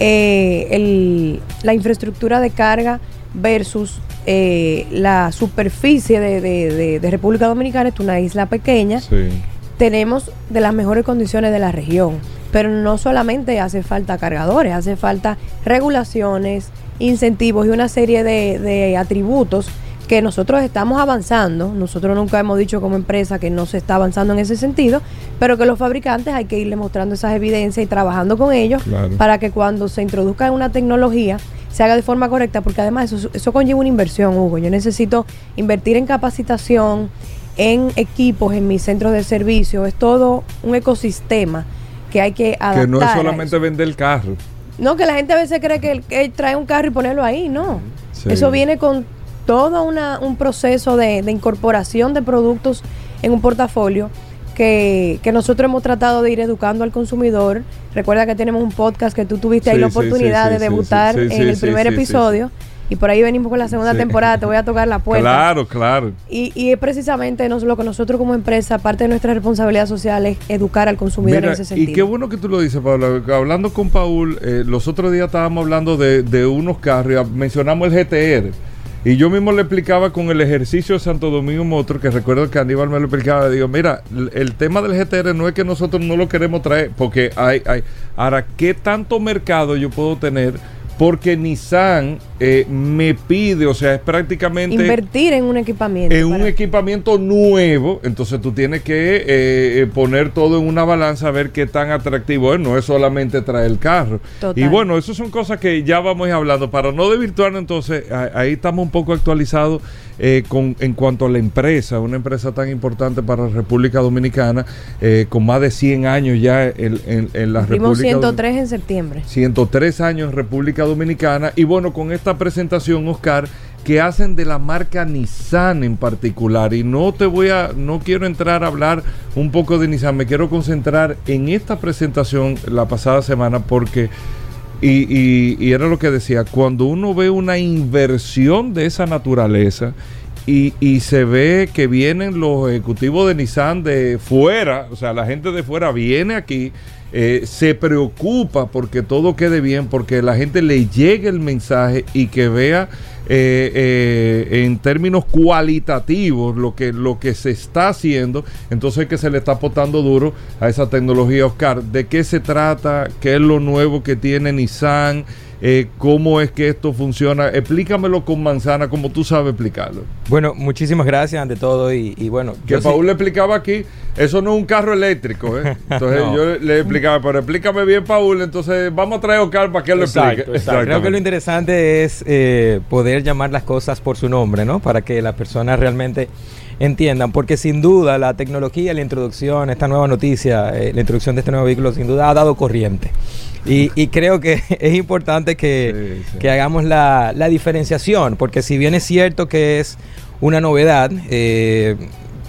eh, el- la infraestructura de carga versus eh, la superficie de, de- de- de República Dominicana, es una isla pequeña, Sí. tenemos de las mejores condiciones de la región. Pero no solamente hace falta cargadores, hace falta regulaciones, incentivos y una serie de, atributos que nosotros estamos avanzando. Nosotros nunca hemos dicho como empresa que no se está avanzando en ese sentido, pero que los fabricantes hay que irle mostrando esas evidencias y trabajando con ellos Claro. para que cuando se introduzca una tecnología se haga de forma correcta, porque además eso, eso conlleva una inversión, Hugo. Yo necesito invertir en capacitación, en equipos, en mis centros de servicio. Es todo un ecosistema que hay que adaptar. Que no es solamente vender el carro. No, que la gente a veces cree que, que trae un carro y ponerlo ahí, no. Sí. Eso viene con todo una, un proceso de, de incorporación de productos en un portafolio que, que nosotros hemos tratado de ir educando al consumidor. Recuerda que tenemos un podcast que tú tuviste ahí la oportunidad sí, de debutar en el primer episodio. Y por ahí venimos con la segunda temporada, te voy a tocar la puerta. Claro, claro. Y, y es precisamente lo que nosotros como empresa, parte de nuestra responsabilidad social es educar al consumidor Mira, en ese sentido. y qué bueno que tú lo dices, Pablo. Hablando con Paul, eh, los otros días estábamos hablando de, de unos carros, mencionamos el GTR. Y yo mismo le explicaba con el ejercicio de Santo Domingo Motor, que recuerdo que Aníbal me lo explicaba, digo, mira, el, tema del GTR no es que nosotros no lo queremos traer, porque hay, hay, ahora, ¿qué tanto mercado yo puedo tener? Porque Nissan eh, me pide, o sea, es prácticamente Invertir en un equipamiento. en un equipamiento nuevo, entonces tú tienes que eh, eh, poner todo en una balanza a ver qué tan atractivo es, no es solamente traer el carro. Total. Y bueno, eso son cosas que ya vamos a ir hablando. Para no desvirtuarnos, entonces, a- ahí estamos un poco actualizados eh, con, en cuanto a la empresa, una empresa tan importante para la República Dominicana, con más de 100 años ya en, en- en la Cumplimos República Dominicana. 103 en septiembre. 103 años en República Dominicana. Y bueno, con esta presentación, Oscar, que hacen de la marca Nissan en particular. Y no te voy a, no quiero entrar a hablar un poco de Nissan, me quiero concentrar en esta presentación la pasada semana porque. Y, era lo que decía, cuando uno ve una inversión de esa naturaleza y se ve que vienen los ejecutivos de Nissan de fuera, o sea, la gente de fuera viene aquí, eh, se preocupa porque todo quede bien, porque la gente le llegue el mensaje y que vea eh, eh, en términos cualitativos lo que, lo que se está haciendo, entonces que se le está apostando duro a esa tecnología, Oscar. ¿De qué se trata? ¿Qué es lo nuevo que tiene Nissan? Eh, ¿Cómo es que esto funciona? Explícamelo con manzana, como tú sabes explicarlo. Bueno, muchísimas gracias ante todo y, y bueno. Que yo sí- Paul le explicaba aquí, eso no es un carro eléctrico, ¿eh? Entonces No. yo le explicaba, pero explícame bien, Paul, entonces vamos a traer a Oscar para que él lo explique. exacto. Creo que lo interesante es eh, poder llamar las cosas por su nombre, ¿no? Para que las personas realmente entiendan, porque sin duda la tecnología, la introducción, esta nueva noticia, eh, la introducción de este nuevo vehículo, sin duda ha dado corriente. Y, y creo que es importante que, Sí, sí. que hagamos la, la diferenciación, porque si bien es cierto que es una novedad, eh,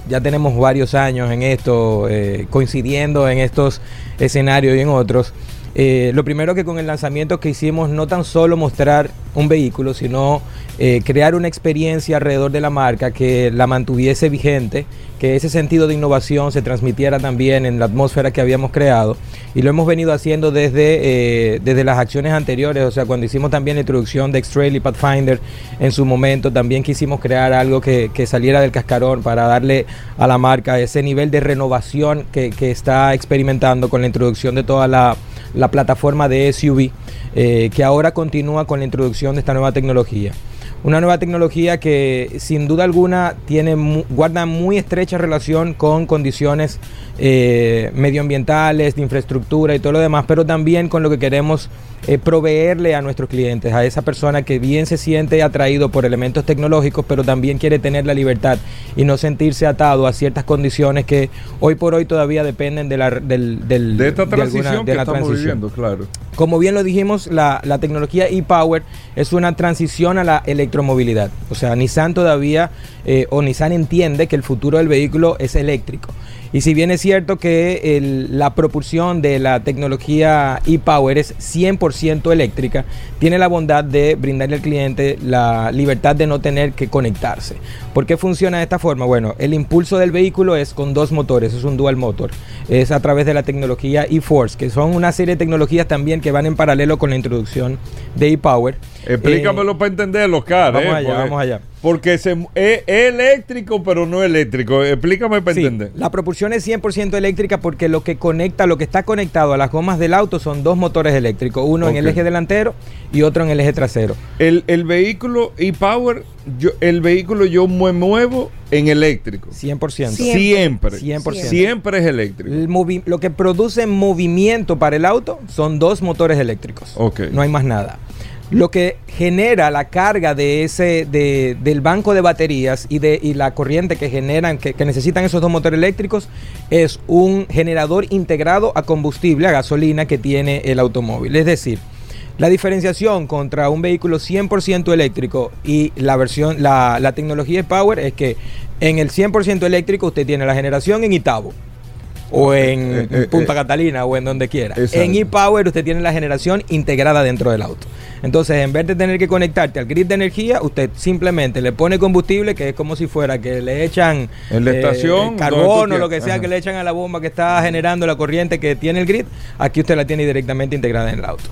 ya tenemos varios años en esto, eh, coincidiendo en estos escenarios y en otros. Eh, lo primero que con el lanzamiento que hicimos, no tan solo mostrar un vehículo, sino eh, crear una experiencia alrededor de la marca que la mantuviese vigente, que ese sentido de innovación se transmitiera también en la atmósfera que habíamos creado. Y lo hemos venido haciendo desde, eh, desde las acciones anteriores, o sea, cuando hicimos también la introducción de X-Trail y Pathfinder en su momento, también quisimos crear algo que, saliera del cascarón para darle a la marca ese nivel de renovación que está experimentando con la introducción de toda la, la plataforma de SUV, eh, que ahora continúa con la introducción de esta nueva tecnología. Una nueva tecnología que sin duda alguna tiene guarda muy estrecha relación con condiciones eh, medioambientales, de infraestructura y todo lo demás, pero también con lo que queremos eh, proveerle a nuestros clientes, a esa persona que bien se siente atraído por elementos tecnológicos, pero también quiere tener la libertad y no sentirse atado a ciertas condiciones que hoy por hoy todavía dependen de la, del, del- De esta de alguna- transición de que la estamos transición. viviendo, claro. Como bien lo dijimos, la, tecnología e-Power es una transición a la electromovilidad. O sea, Nissan todavía, eh, o Nissan entiende que el futuro del vehículo es eléctrico. Y si bien es cierto que el- la propulsión de la tecnología e-Power es 100% eléctrica, tiene la bondad de brindarle al cliente la libertad de no tener que conectarse. ¿Por qué funciona de esta forma? Bueno, el impulso del vehículo es con dos motores, es un dual motor. Es a través de la tecnología e-Force, que son una serie de tecnologías también que van en paralelo con la introducción de e-Power. Explícamelo Eh, para entenderlo, Oscar. vamos eh, allá, porque- vamos allá. Porque se, es, es eléctrico, pero no eléctrico. Explícame para Sí, entender. la propulsión es 100% eléctrica porque lo que conecta, lo que está conectado a las gomas del auto son dos motores eléctricos, uno en el eje delantero y otro en el eje trasero. El, el vehículo e-Power, yo, el vehículo yo me muevo en eléctrico. 100%. Siempre. 100%. Siempre es eléctrico. El movi- lo que produce movimiento para el auto son dos motores eléctricos. Ok. No hay más nada. Lo que genera la carga de ese, de- del banco de baterías y, de, y la corriente que generan, que, que necesitan esos dos motores eléctricos, es un generador integrado a combustible, a gasolina que tiene el automóvil. Es decir, la diferenciación contra un vehículo 100% eléctrico y la versión, la, la tecnología Power es que en el 100% eléctrico usted tiene la generación en Itabo o en Eh, eh, Punta eh. Catalina o en donde quiera. Exacto. En ePower usted tiene la generación integrada dentro del auto. Entonces, en vez de tener que conectarte al grid de energía, usted simplemente le pone combustible, que es como si fuera que le echan En la estación, carbón o lo que sea Ajá. que le echan a la bomba que está generando la corriente que tiene el grid. Aquí usted la tiene directamente integrada en el auto.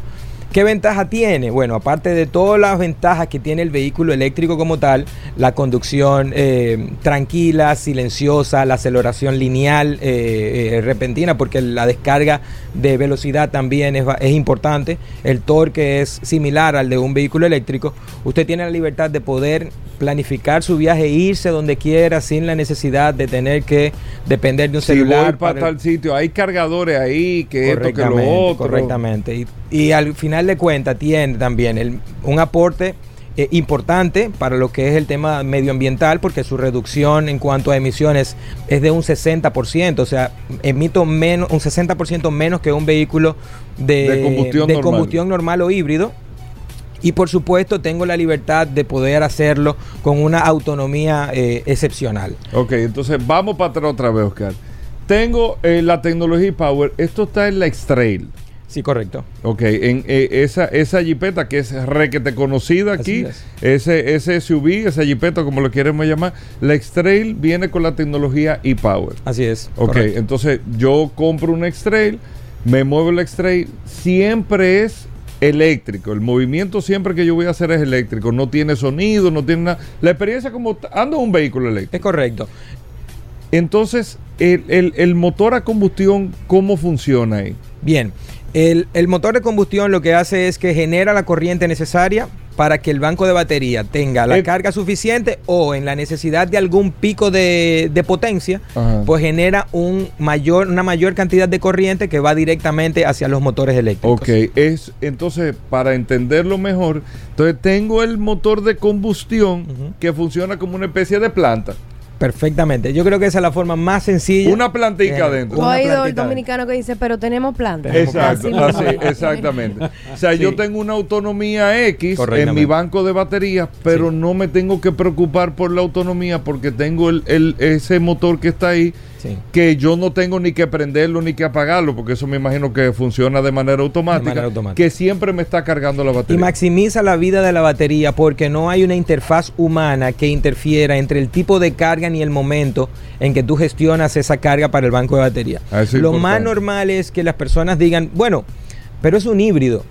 ¿Qué ventaja tiene? Bueno, aparte de todas las ventajas que tiene el vehículo eléctrico como tal, la conducción eh, tranquila, silenciosa, la aceleración lineal eh, eh, repentina, porque la descarga de velocidad también es, importante, el torque es similar al de un vehículo eléctrico, usted tiene la libertad de poder planificar su viaje irse donde quiera sin la necesidad de tener que depender de un Si celular. voy para el- tal sitio, hay cargadores ahí, que esto, que lo otro. Correctamente. Y, y al final de cuentas tiene también el- un aporte eh, importante para lo que es el tema medioambiental, porque su reducción en cuanto a emisiones es de un 60%, o sea, emito menos, un 60% menos que un vehículo de, De combustión normal. combustión normal o híbrido. Y por supuesto tengo la libertad de poder hacerlo con una autonomía eh, excepcional. Ok, entonces vamos para atrás otra vez, Oscar. Tengo eh, la tecnología Power. Esto está en la X-Trail. Sí, correcto. Ok, en eh, esa, esa jipeta que es requete conocida aquí, Así ese, ese SUV, esa jipeta como lo queremos llamar, la X-Trail viene con la tecnología e-Power. Así es. Ok, correcto. entonces yo compro un X-Trail, me muevo el X-Trail, siempre es eléctrico. El movimiento siempre que yo voy a hacer es eléctrico. No tiene sonido, no tiene nada. La experiencia como ando en un vehículo eléctrico. Es correcto. Entonces, el, el- el motor a combustión, ¿cómo funciona ahí? Bien, el, el motor de combustión lo que hace es que genera la corriente necesaria para que el banco de batería tenga la Eh. carga suficiente o en la necesidad de algún pico de, de potencia, Ajá. pues genera un mayor, una mayor cantidad de corriente que va directamente hacia los motores eléctricos. Ok, es entonces para entenderlo mejor, entonces tengo el motor de combustión que funciona como una especie de planta. Perfectamente. Yo creo que esa es la forma más sencilla. Una plantica Eh, adentro. Tú una has oído el plantita dominicano que dice, pero tenemos planta. Exacto, Así exactamente. O sea, yo tengo una autonomía X en mi banco de baterías, pero Sí. no me tengo que preocupar por la autonomía porque tengo el, el- ese motor que está ahí, Sí. que yo no tengo ni que prenderlo ni que apagarlo, porque eso me imagino que funciona de manera automática, De manera automática. que siempre me está cargando la Y batería. maximiza la vida de la batería porque no hay una interfaz humana que interfiera entre el tipo de carga ni el momento en que tú gestionas esa carga para el banco de batería. Ah, Lo más normal es que las personas digan, bueno, pero es un híbrido.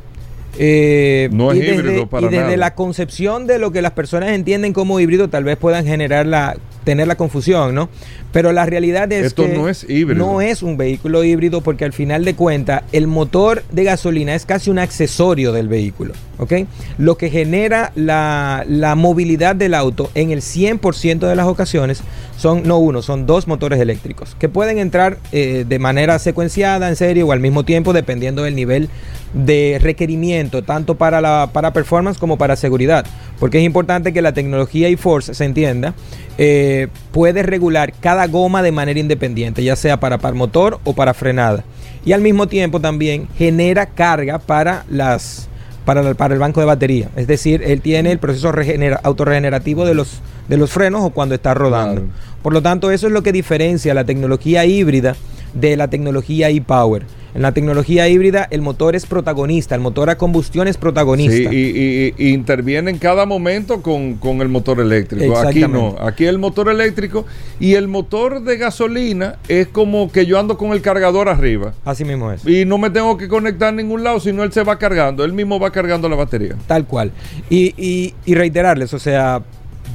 Eh, No es y desde, híbrido para y desde nada. la concepción de lo que las personas entienden como híbrido, tal vez puedan generar la, tener la confusión, ¿no? Pero la realidad es Esto que no es híbrido. no es un vehículo híbrido porque al final de cuentas el motor de gasolina es casi un accesorio del vehículo, ¿ok? Lo que genera la, la movilidad del auto en el 100% de las ocasiones son no uno, son dos motores eléctricos que pueden entrar eh, de manera secuenciada, en serie o al mismo tiempo dependiendo del nivel de requerimiento tanto para la para performance como para seguridad porque es importante que la tecnología e-Force se entienda eh, puede regular cada goma de manera independiente ya sea para par motor o para frenada y al mismo tiempo también genera carga para las para, la- para el banco de batería. Es decir, él tiene el proceso regenera- autorregenerativo de los, de los frenos o cuando está rodando. Claro. Por lo tanto, eso es lo que diferencia la tecnología híbrida de la tecnología e-power. En la tecnología híbrida, el motor es protagonista, el motor a combustión es Sí, protagonista. y, y- y interviene en cada momento con, con el motor eléctrico. Aquí no. Aquí el motor eléctrico y el motor de gasolina es como que yo ando con el cargador arriba. Así mismo es. Y no me tengo que conectar a ningún lado, sino él se va cargando. Él mismo va cargando la batería. Tal cual. Y, y- y reiterarles, o sea,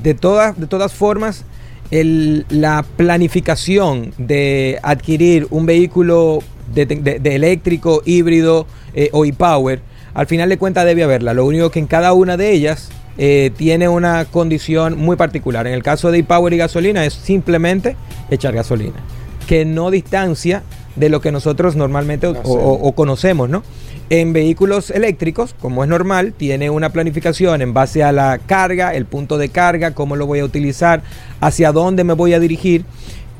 de todas, de todas formas, el- la planificación de adquirir un vehículo de, eléctrico, híbrido eh, o e-power, al final de cuentas debe haberla. Lo único que en cada una de ellas eh, tiene una condición muy particular. En el caso de e-power y gasolina es simplemente echar gasolina, que no distancia de lo que nosotros normalmente o- o- o conocemos, ¿no? En vehículos eléctricos, como es normal, tiene una planificación en base a la carga, el punto de carga, cómo lo voy a utilizar, hacia dónde me voy a dirigir,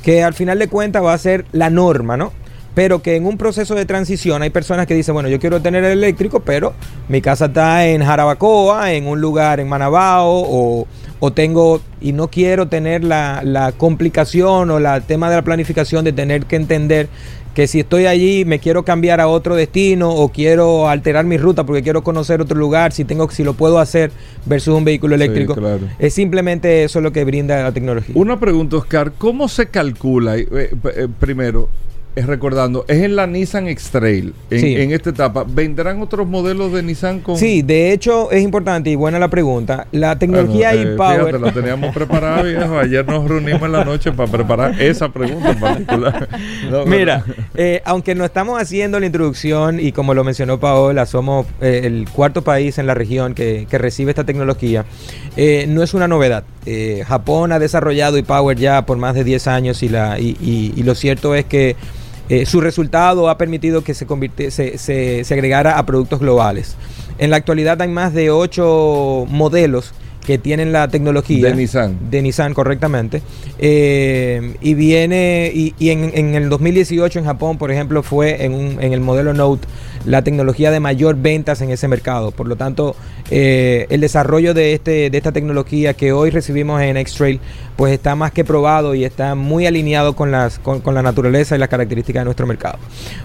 que al final de cuentas va a ser la norma, ¿no? Pero que en un proceso de transición hay personas que dicen, bueno, yo quiero tener el eléctrico, pero mi casa está en Jarabacoa, en un lugar en Manabao, o, o tengo, y no quiero tener la, la complicación o la tema de la planificación de tener que entender que si estoy allí me quiero cambiar a otro destino o quiero alterar mi ruta porque quiero conocer otro lugar, si tengo si lo puedo hacer versus un vehículo Sí, eléctrico. claro. Es simplemente eso lo que brinda la tecnología. Una pregunta, Oscar. ¿Cómo se calcula? eh, eh, primero, es recordando, es en la Nissan X-Trail, en, Sí. en esta etapa. ¿Vendrán otros modelos de Nissan con...? Sí, de hecho es importante y buena la pregunta. La tecnología Bueno, eh, e-Power. fíjate, la teníamos preparada, viejo. Ayer nos reunimos en la noche para preparar esa pregunta en particular. No, Mira, pero- eh, aunque no estamos haciendo la introducción y como lo mencionó Paola, somos eh, el cuarto país en la región que, que recibe esta tecnología, no es una novedad. Japón ha desarrollado e-Power ya por más de 10 años y, la, y, y- y lo cierto es que eh, su resultado ha permitido que se, convirti- se, se- agregara a productos globales. En la actualidad hay más de 8 modelos que tienen la tecnología De Nissan. de Nissan correctamente. Eh, y viene y, y en, en el 2018 en Japón por ejemplo fue en, un- en el modelo Note la tecnología de mayor ventas en ese mercado. Por lo tanto eh, el desarrollo de este de esta tecnología que hoy recibimos en X-Trail pues está más que probado y está muy alineado con las con, con la naturaleza y las características de nuestro mercado.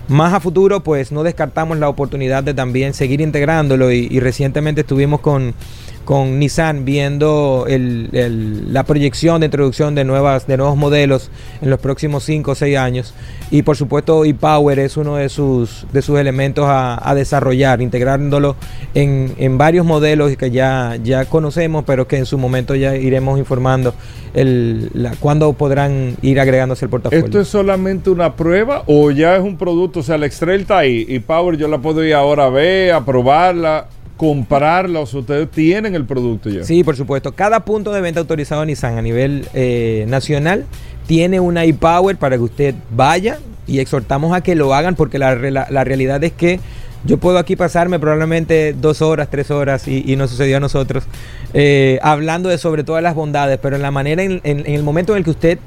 Más a futuro pues no descartamos la oportunidad de también seguir integrándolo y, y recientemente estuvimos con con Nissan viendo el- la proyección de introducción de nuevas de nuevos modelos en los próximos 5 o 6 años. Y por supuesto ePower es uno de sus de sus elementos a, desarrollar integrándolo en, en varios modelos que ya ya conocemos pero que en su momento ya iremos informando el la, cuándo podrán ir agregándose el portafolio. ¿Esto es solamente una prueba o ya es un producto? O sea, la X-Trail está ahí y Power yo la puedo ir ahora a ver, a probarla, sea, ustedes tienen el producto ya. Sí, por supuesto. Cada punto de venta autorizado Nissan a nivel eh, nacional tiene una iPower para que usted vaya y exhortamos a que lo hagan porque la, la- realidad es que yo puedo aquí pasarme probablemente dos horas, tres horas y, y nos sucedió a nosotros eh, hablando de sobre todas las bondades, pero en la manera, en- en el momento en el que usted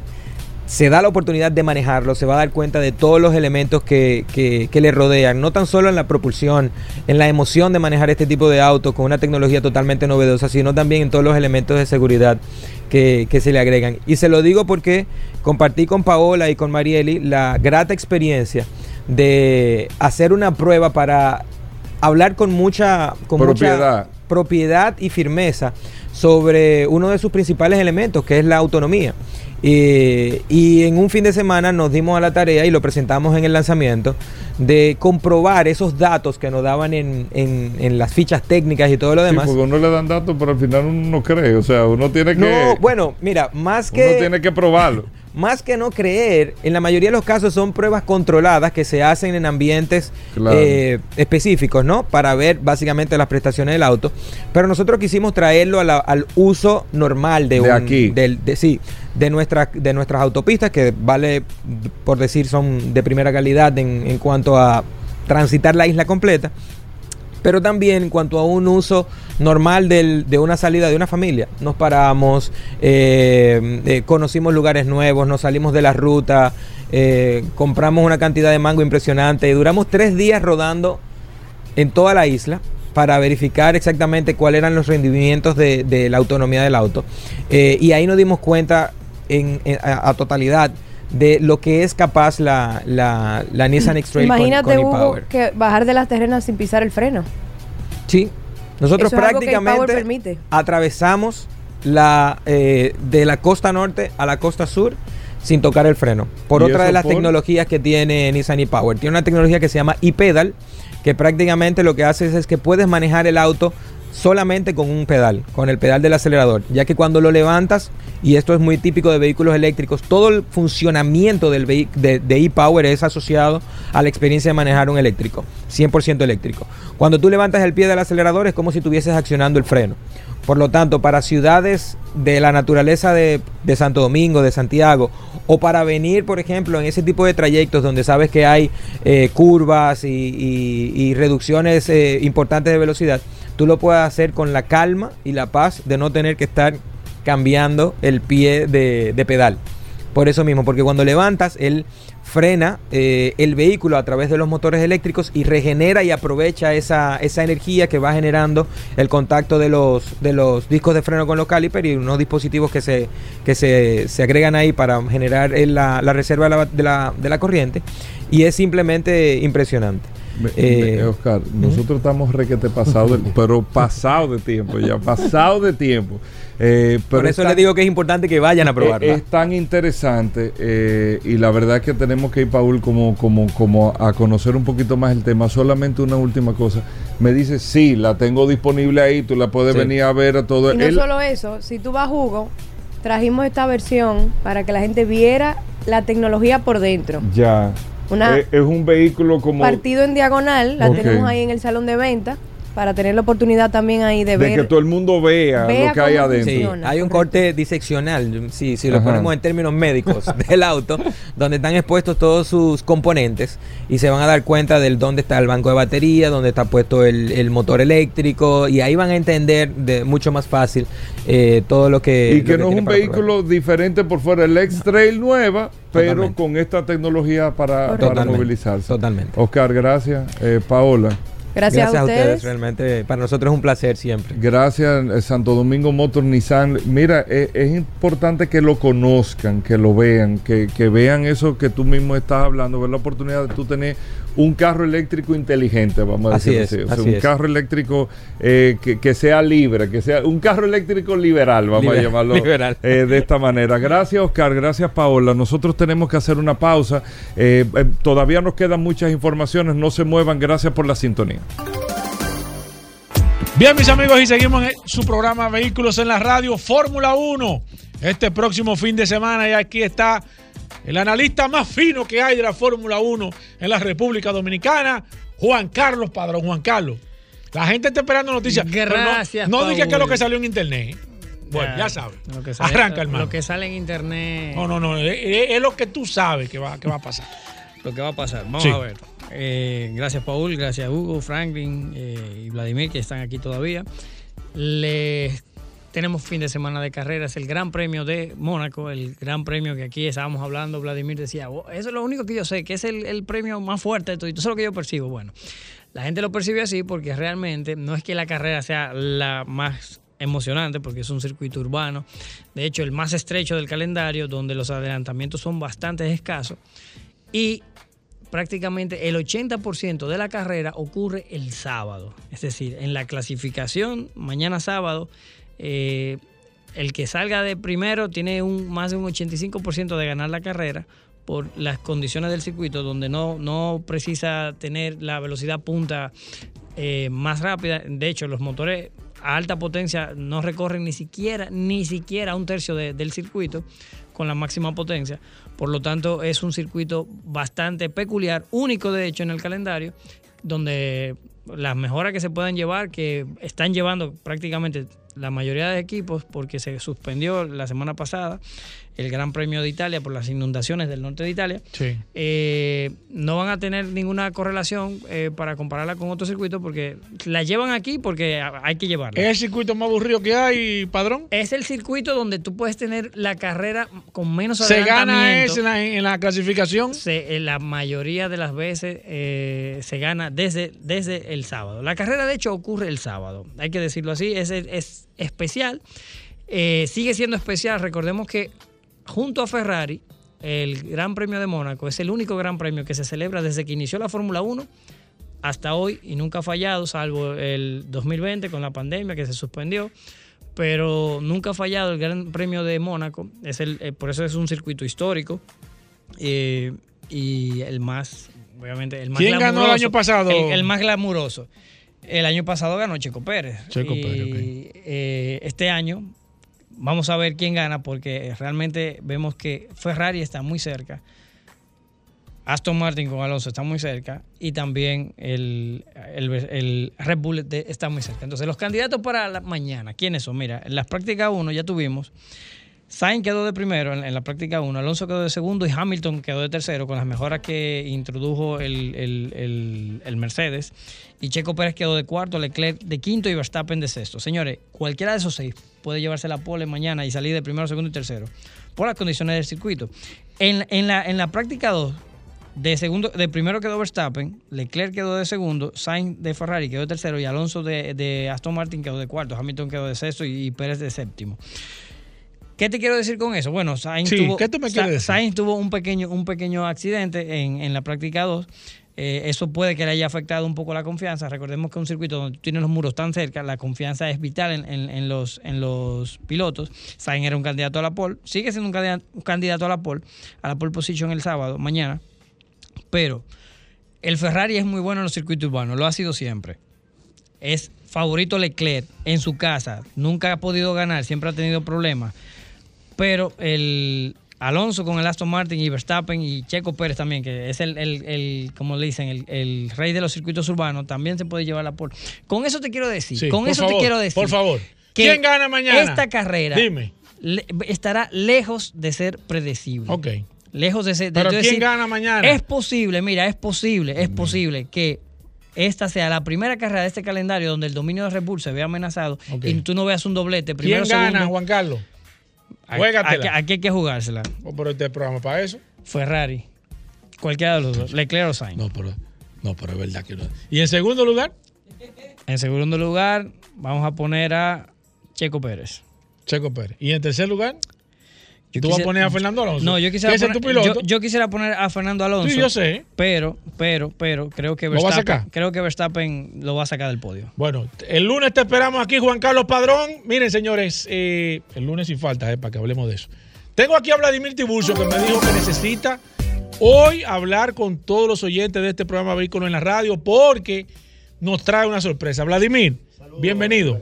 se da la oportunidad de manejarlo, se va a dar cuenta de todos los elementos que, que- que le rodean, no tan solo en la propulsión, en la emoción de manejar este tipo de auto con una tecnología totalmente novedosa, sino también en todos los elementos de seguridad que, que se le agregan. Y se lo digo porque compartí con Paola y con Marieli la grata experiencia de hacer una prueba para hablar con mucha con mucha Propiedad. propiedad y firmeza sobre uno de sus principales elementos, que es la autonomía. Eh, y en un fin de semana nos dimos a la tarea y lo presentamos en el lanzamiento de comprobar esos datos que nos daban en, en- en las fichas técnicas y todo lo Sí, demás. porque uno le dan datos, pero al final uno no cree. O sea, uno tiene que. no, bueno, mira, más uno que tiene que probarlo. Más que no creer, en la mayoría de los casos son pruebas controladas que se hacen en ambientes Claro. eh, específicos, ¿no? Para ver básicamente las prestaciones del auto. Pero nosotros quisimos traerlo a la- al uso normal de, De un- aquí. del- de, sí, de, nuestras de nuestras autopistas, que vale, por decir, son de primera calidad en, en cuanto a transitar la isla completa pero también en cuanto a un uso normal del- de una salida de una familia. Nos paramos, eh, eh, conocimos lugares nuevos, nos salimos de la ruta, eh, compramos una cantidad de mango impresionante y duramos tres días rodando en toda la isla para verificar exactamente cuáles eran los rendimientos de, de la autonomía del auto. Y ahí nos dimos cuenta en- en- a, a totalidad de lo que es capaz la, la, la Nissan X-Trail con- Imagínate, con, Hugo, e-Power. que bajar de las terrenas sin pisar el freno. Sí, nosotros Eso prácticamente permite. atravesamos la eh, de la costa norte a la costa sur sin tocar el freno. Por ¿Y otra de las por? tecnologías que tiene Nissan e-Power. Tiene una tecnología que se llama e-pedal, que prácticamente lo que hace es, es que puedes manejar el auto solamente con un pedal, con el pedal del acelerador, ya que cuando lo levantas, y esto es muy típico de vehículos eléctricos, todo el funcionamiento del de de e-Power es asociado a la experiencia de manejar un eléctrico, 100% eléctrico. Cuando tú levantas el pie del acelerador es como si estuvieses accionando el freno. Por lo tanto, para ciudades de la naturaleza de, Santo Domingo, de Santiago, o para venir, por ejemplo, en ese tipo de trayectos donde sabes que hay eh, curvas y reducciones eh, importantes de velocidad, tú lo puedes hacer con la calma y la paz de no tener que estar cambiando el pie de, de pedal. Por eso mismo, porque cuando levantas, él frena eh, el vehículo a través de los motores eléctricos y regenera y aprovecha esa, esa energía que va generando el contacto de los, de los discos de freno con los calipers y unos dispositivos que se, que se, se agregan ahí para generar la, la reserva de la, de la- de la corriente. Y es simplemente impresionante. Eh, Oscar, nosotros estamos requete pasado, de- pero pasado de tiempo, ya pasado de tiempo. Eh, pero Por eso les digo que es importante que vayan a probarla. Es, es tan interesante eh, y la verdad es que tenemos que ir, Paul, como, como, como a conocer un poquito más el tema. Solamente una última cosa. Me dice, sí, la tengo disponible ahí, tú la puedes Sí. venir a ver a todo. Y no Él- solo eso, si tú vas a Hugo, trajimos esta versión para que la gente viera la tecnología por dentro. ya. Una- Eh, es un vehículo como... Partido en diagonal, la tenemos ahí en el salón de venta para tener la oportunidad también ahí de, de ver. que todo el mundo vea, Vea lo que hay adentro. Sí, hay un corte diseccional, si, si lo Ajá. ponemos en términos médicos del auto, donde están expuestos todos sus componentes y se van a dar cuenta del dónde está el banco de batería, dónde está puesto el, el motor eléctrico y ahí van a entender de mucho más fácil eh, todo lo que... Y lo que no es un probar. vehículo diferente por fuera, el X-Trail nueva, pero Totalmente. con esta tecnología para, para Totalmente, movilizarse. Totalmente. Oscar, gracias. Eh, Paola, Gracias, a ustedes. realmente. Para nosotros es un placer siempre. gracias. eh, Santo Domingo Motor Nissan. Mira, eh, es importante que lo conozcan, que lo vean, que, que vean eso que tú mismo estás hablando, ver la oportunidad de tú tener un carro eléctrico inteligente, vamos a Así decir es, así. O sea, así un es. carro eléctrico eh, que, que sea libre, que sea un carro eléctrico liberal, vamos a llamarlo liberal. eh, de esta manera. Gracias, Oscar. Gracias, Paola. Nosotros tenemos que hacer una pausa. Eh, eh, todavía nos quedan muchas informaciones. No se muevan. Gracias por la sintonía. Bien, mis amigos, y seguimos en su programa Vehículos en la Radio Fórmula 1. Este próximo fin de semana, y aquí está el analista más fino que hay de la Fórmula 1 en la República Dominicana, Juan Carlos Padrón. Juan Carlos, la gente está esperando noticias. pero no- Gracias, No, digas que es lo que salió en internet. ¿eh? Bueno, ya, sabes. Lo que sale, Arranca, hermano. Lo que sale en internet. No, no, no. Es, es- es lo que tú sabes que va, que va a pasar. Lo que va a pasar. Vamos Sí. a ver. Eh, gracias, Paul. Gracias, Hugo, Franklin eh, y Vladimir, que están aquí todavía. Les tenemos fin de semana de carreras, el Gran Premio de Mónaco, el Gran Premio que aquí estábamos hablando. Vladimir decía, "Oh, eso es lo único que yo sé, que es el, premio más fuerte de todo. Eso es lo que yo percibo. Bueno, la gente lo percibe así porque realmente no es que la carrera sea la más emocionante porque es un circuito urbano. De hecho, el más estrecho del calendario, donde los adelantamientos son bastante escasos. Y prácticamente el 80% de la carrera ocurre el sábado. Es decir, en la clasificación, mañana sábado, eh, el que salga de primero tiene un, más de un 85% de ganar la carrera por las condiciones del circuito, donde no, no precisa tener la velocidad punta eh, más rápida. De hecho, los motores a alta potencia no recorren ni siquiera, ni siquiera un tercio de- del circuito con la máxima potencia. Por lo tanto, es un circuito bastante peculiar, único de hecho en el calendario, donde las mejoras que se puedan llevar, que están llevando prácticamente la mayoría de equipos, porque se suspendió la semana pasada el Gran Premio de Italia por las inundaciones del norte de Italia, Sí. eh, no van a tener ninguna correlación eh, para compararla con otros circuitos porque la llevan aquí porque hay que llevarla. ¿Es el circuito más aburrido que hay, padrón? Es el circuito donde tú puedes tener la carrera con menos ¿Se gana en la, en la clasificación? Se- eh, la mayoría de las veces eh, se gana desde, desde el sábado. La carrera, de hecho, ocurre el sábado. Hay que decirlo así. Es, es especial. Eh, sigue siendo especial. Recordemos que junto a Ferrari, el Gran Premio de Mónaco es el único Gran Premio que se celebra desde que inició la Fórmula 1 hasta hoy y nunca ha fallado, salvo el 2020 con la pandemia que se suspendió. Pero nunca ha fallado el Gran Premio de Mónaco. Es el, eh, por eso es un circuito histórico. Eh, y el más, obviamente, el más ¿Quién ganó el año pasado? El, el más glamuroso. El año pasado ganó Checo Pérez. Checo Y, Pérez, ok. eh, este año vamos a ver quién gana porque realmente vemos que Ferrari está muy cerca. Aston Martin con Alonso está muy cerca y también el, el- el Red Bull de- está muy cerca. Entonces, los candidatos para la mañana, ¿quiénes son? Mira, en las prácticas 1 ya tuvimos. Sainz quedó de primero en, la práctica 1, Alonso quedó de segundo y Hamilton quedó de tercero con las mejoras que introdujo el, el- el- Mercedes. Y Checo Pérez quedó de cuarto, Leclerc de quinto y Verstappen de sexto. Señores, cualquiera de esos seis puede llevarse la pole mañana y salir de primero, segundo y tercero por las condiciones del circuito. En, en la, en la práctica 2, de segundo, de primero quedó Verstappen, Leclerc quedó de segundo, Sainz de Ferrari quedó de tercero y Alonso de, de Aston Martin quedó de cuarto, Hamilton quedó de sexto y Pérez de séptimo. ¿Qué te quiero decir con eso? Bueno, Sainz, Sí, tuvo, ¿qué tú me Sa- quieres decir? Sainz tuvo un pequeño, un pequeño accidente en, en la práctica 2. Eh, eso puede que le haya afectado un poco la confianza. Recordemos que un circuito donde tú tienes los muros tan cerca, la confianza es vital en, en- en los, en los pilotos. Sainz era un candidato a la pole, sigue siendo un candidato, un candidato a la pole, a la pole position el sábado, mañana. Pero el Ferrari es muy bueno en los circuitos urbanos, lo ha sido siempre. Es favorito Leclerc en su casa, nunca ha podido ganar, siempre ha tenido problemas. Pero el Alonso con el Aston Martin y Verstappen y Checo Pérez también, que es el, el- el, como le dicen, el, el rey de los circuitos urbanos, también se puede llevar la pole. Con eso te quiero decir, Sí, con eso favor, te quiero decir. por favor. ¿Quién gana mañana? Esta carrera Dime. le- estará lejos de ser predecible. Ok. Lejos de ser. de Pero ¿quién gana mañana? Es posible, mira, es posible, es posible que esta sea la primera carrera de este calendario donde el dominio de Red Bull se vea amenazado y tú no veas un doblete. Primero, ¿Quién gana, segundo. Juan Carlos? Juégatela. Aquí, aquí hay que jugársela. Oh, pero este programa para eso. Ferrari. Cualquiera de los dos. Leclerc o Sainz. No, pero, no, pero es verdad que no. ¿Y en segundo lugar? En segundo lugar, vamos a poner a Checo Pérez. Checo Pérez. ¿Y en tercer lugar? Yo ¿Tú vas a quisiera- poner a Fernando Alonso? No, yo quisiera, ¿Ese es poner, tu piloto? yo, yo quisiera poner a Fernando Alonso. Sí, yo sé. Pero, pero, pero, creo que ¿Lo va a Verstappen, sacar? creo que Verstappen lo va a sacar del podio. Bueno, el lunes te esperamos aquí, Juan Carlos Padrón. Miren, señores, eh, el lunes sin falta, eh, para que hablemos de eso. Tengo aquí a Vladimir Tiburcio que me dijo que necesita hoy hablar con todos los oyentes de este programa Vehículo en la Radio porque nos trae una sorpresa. Vladimir, bienvenido.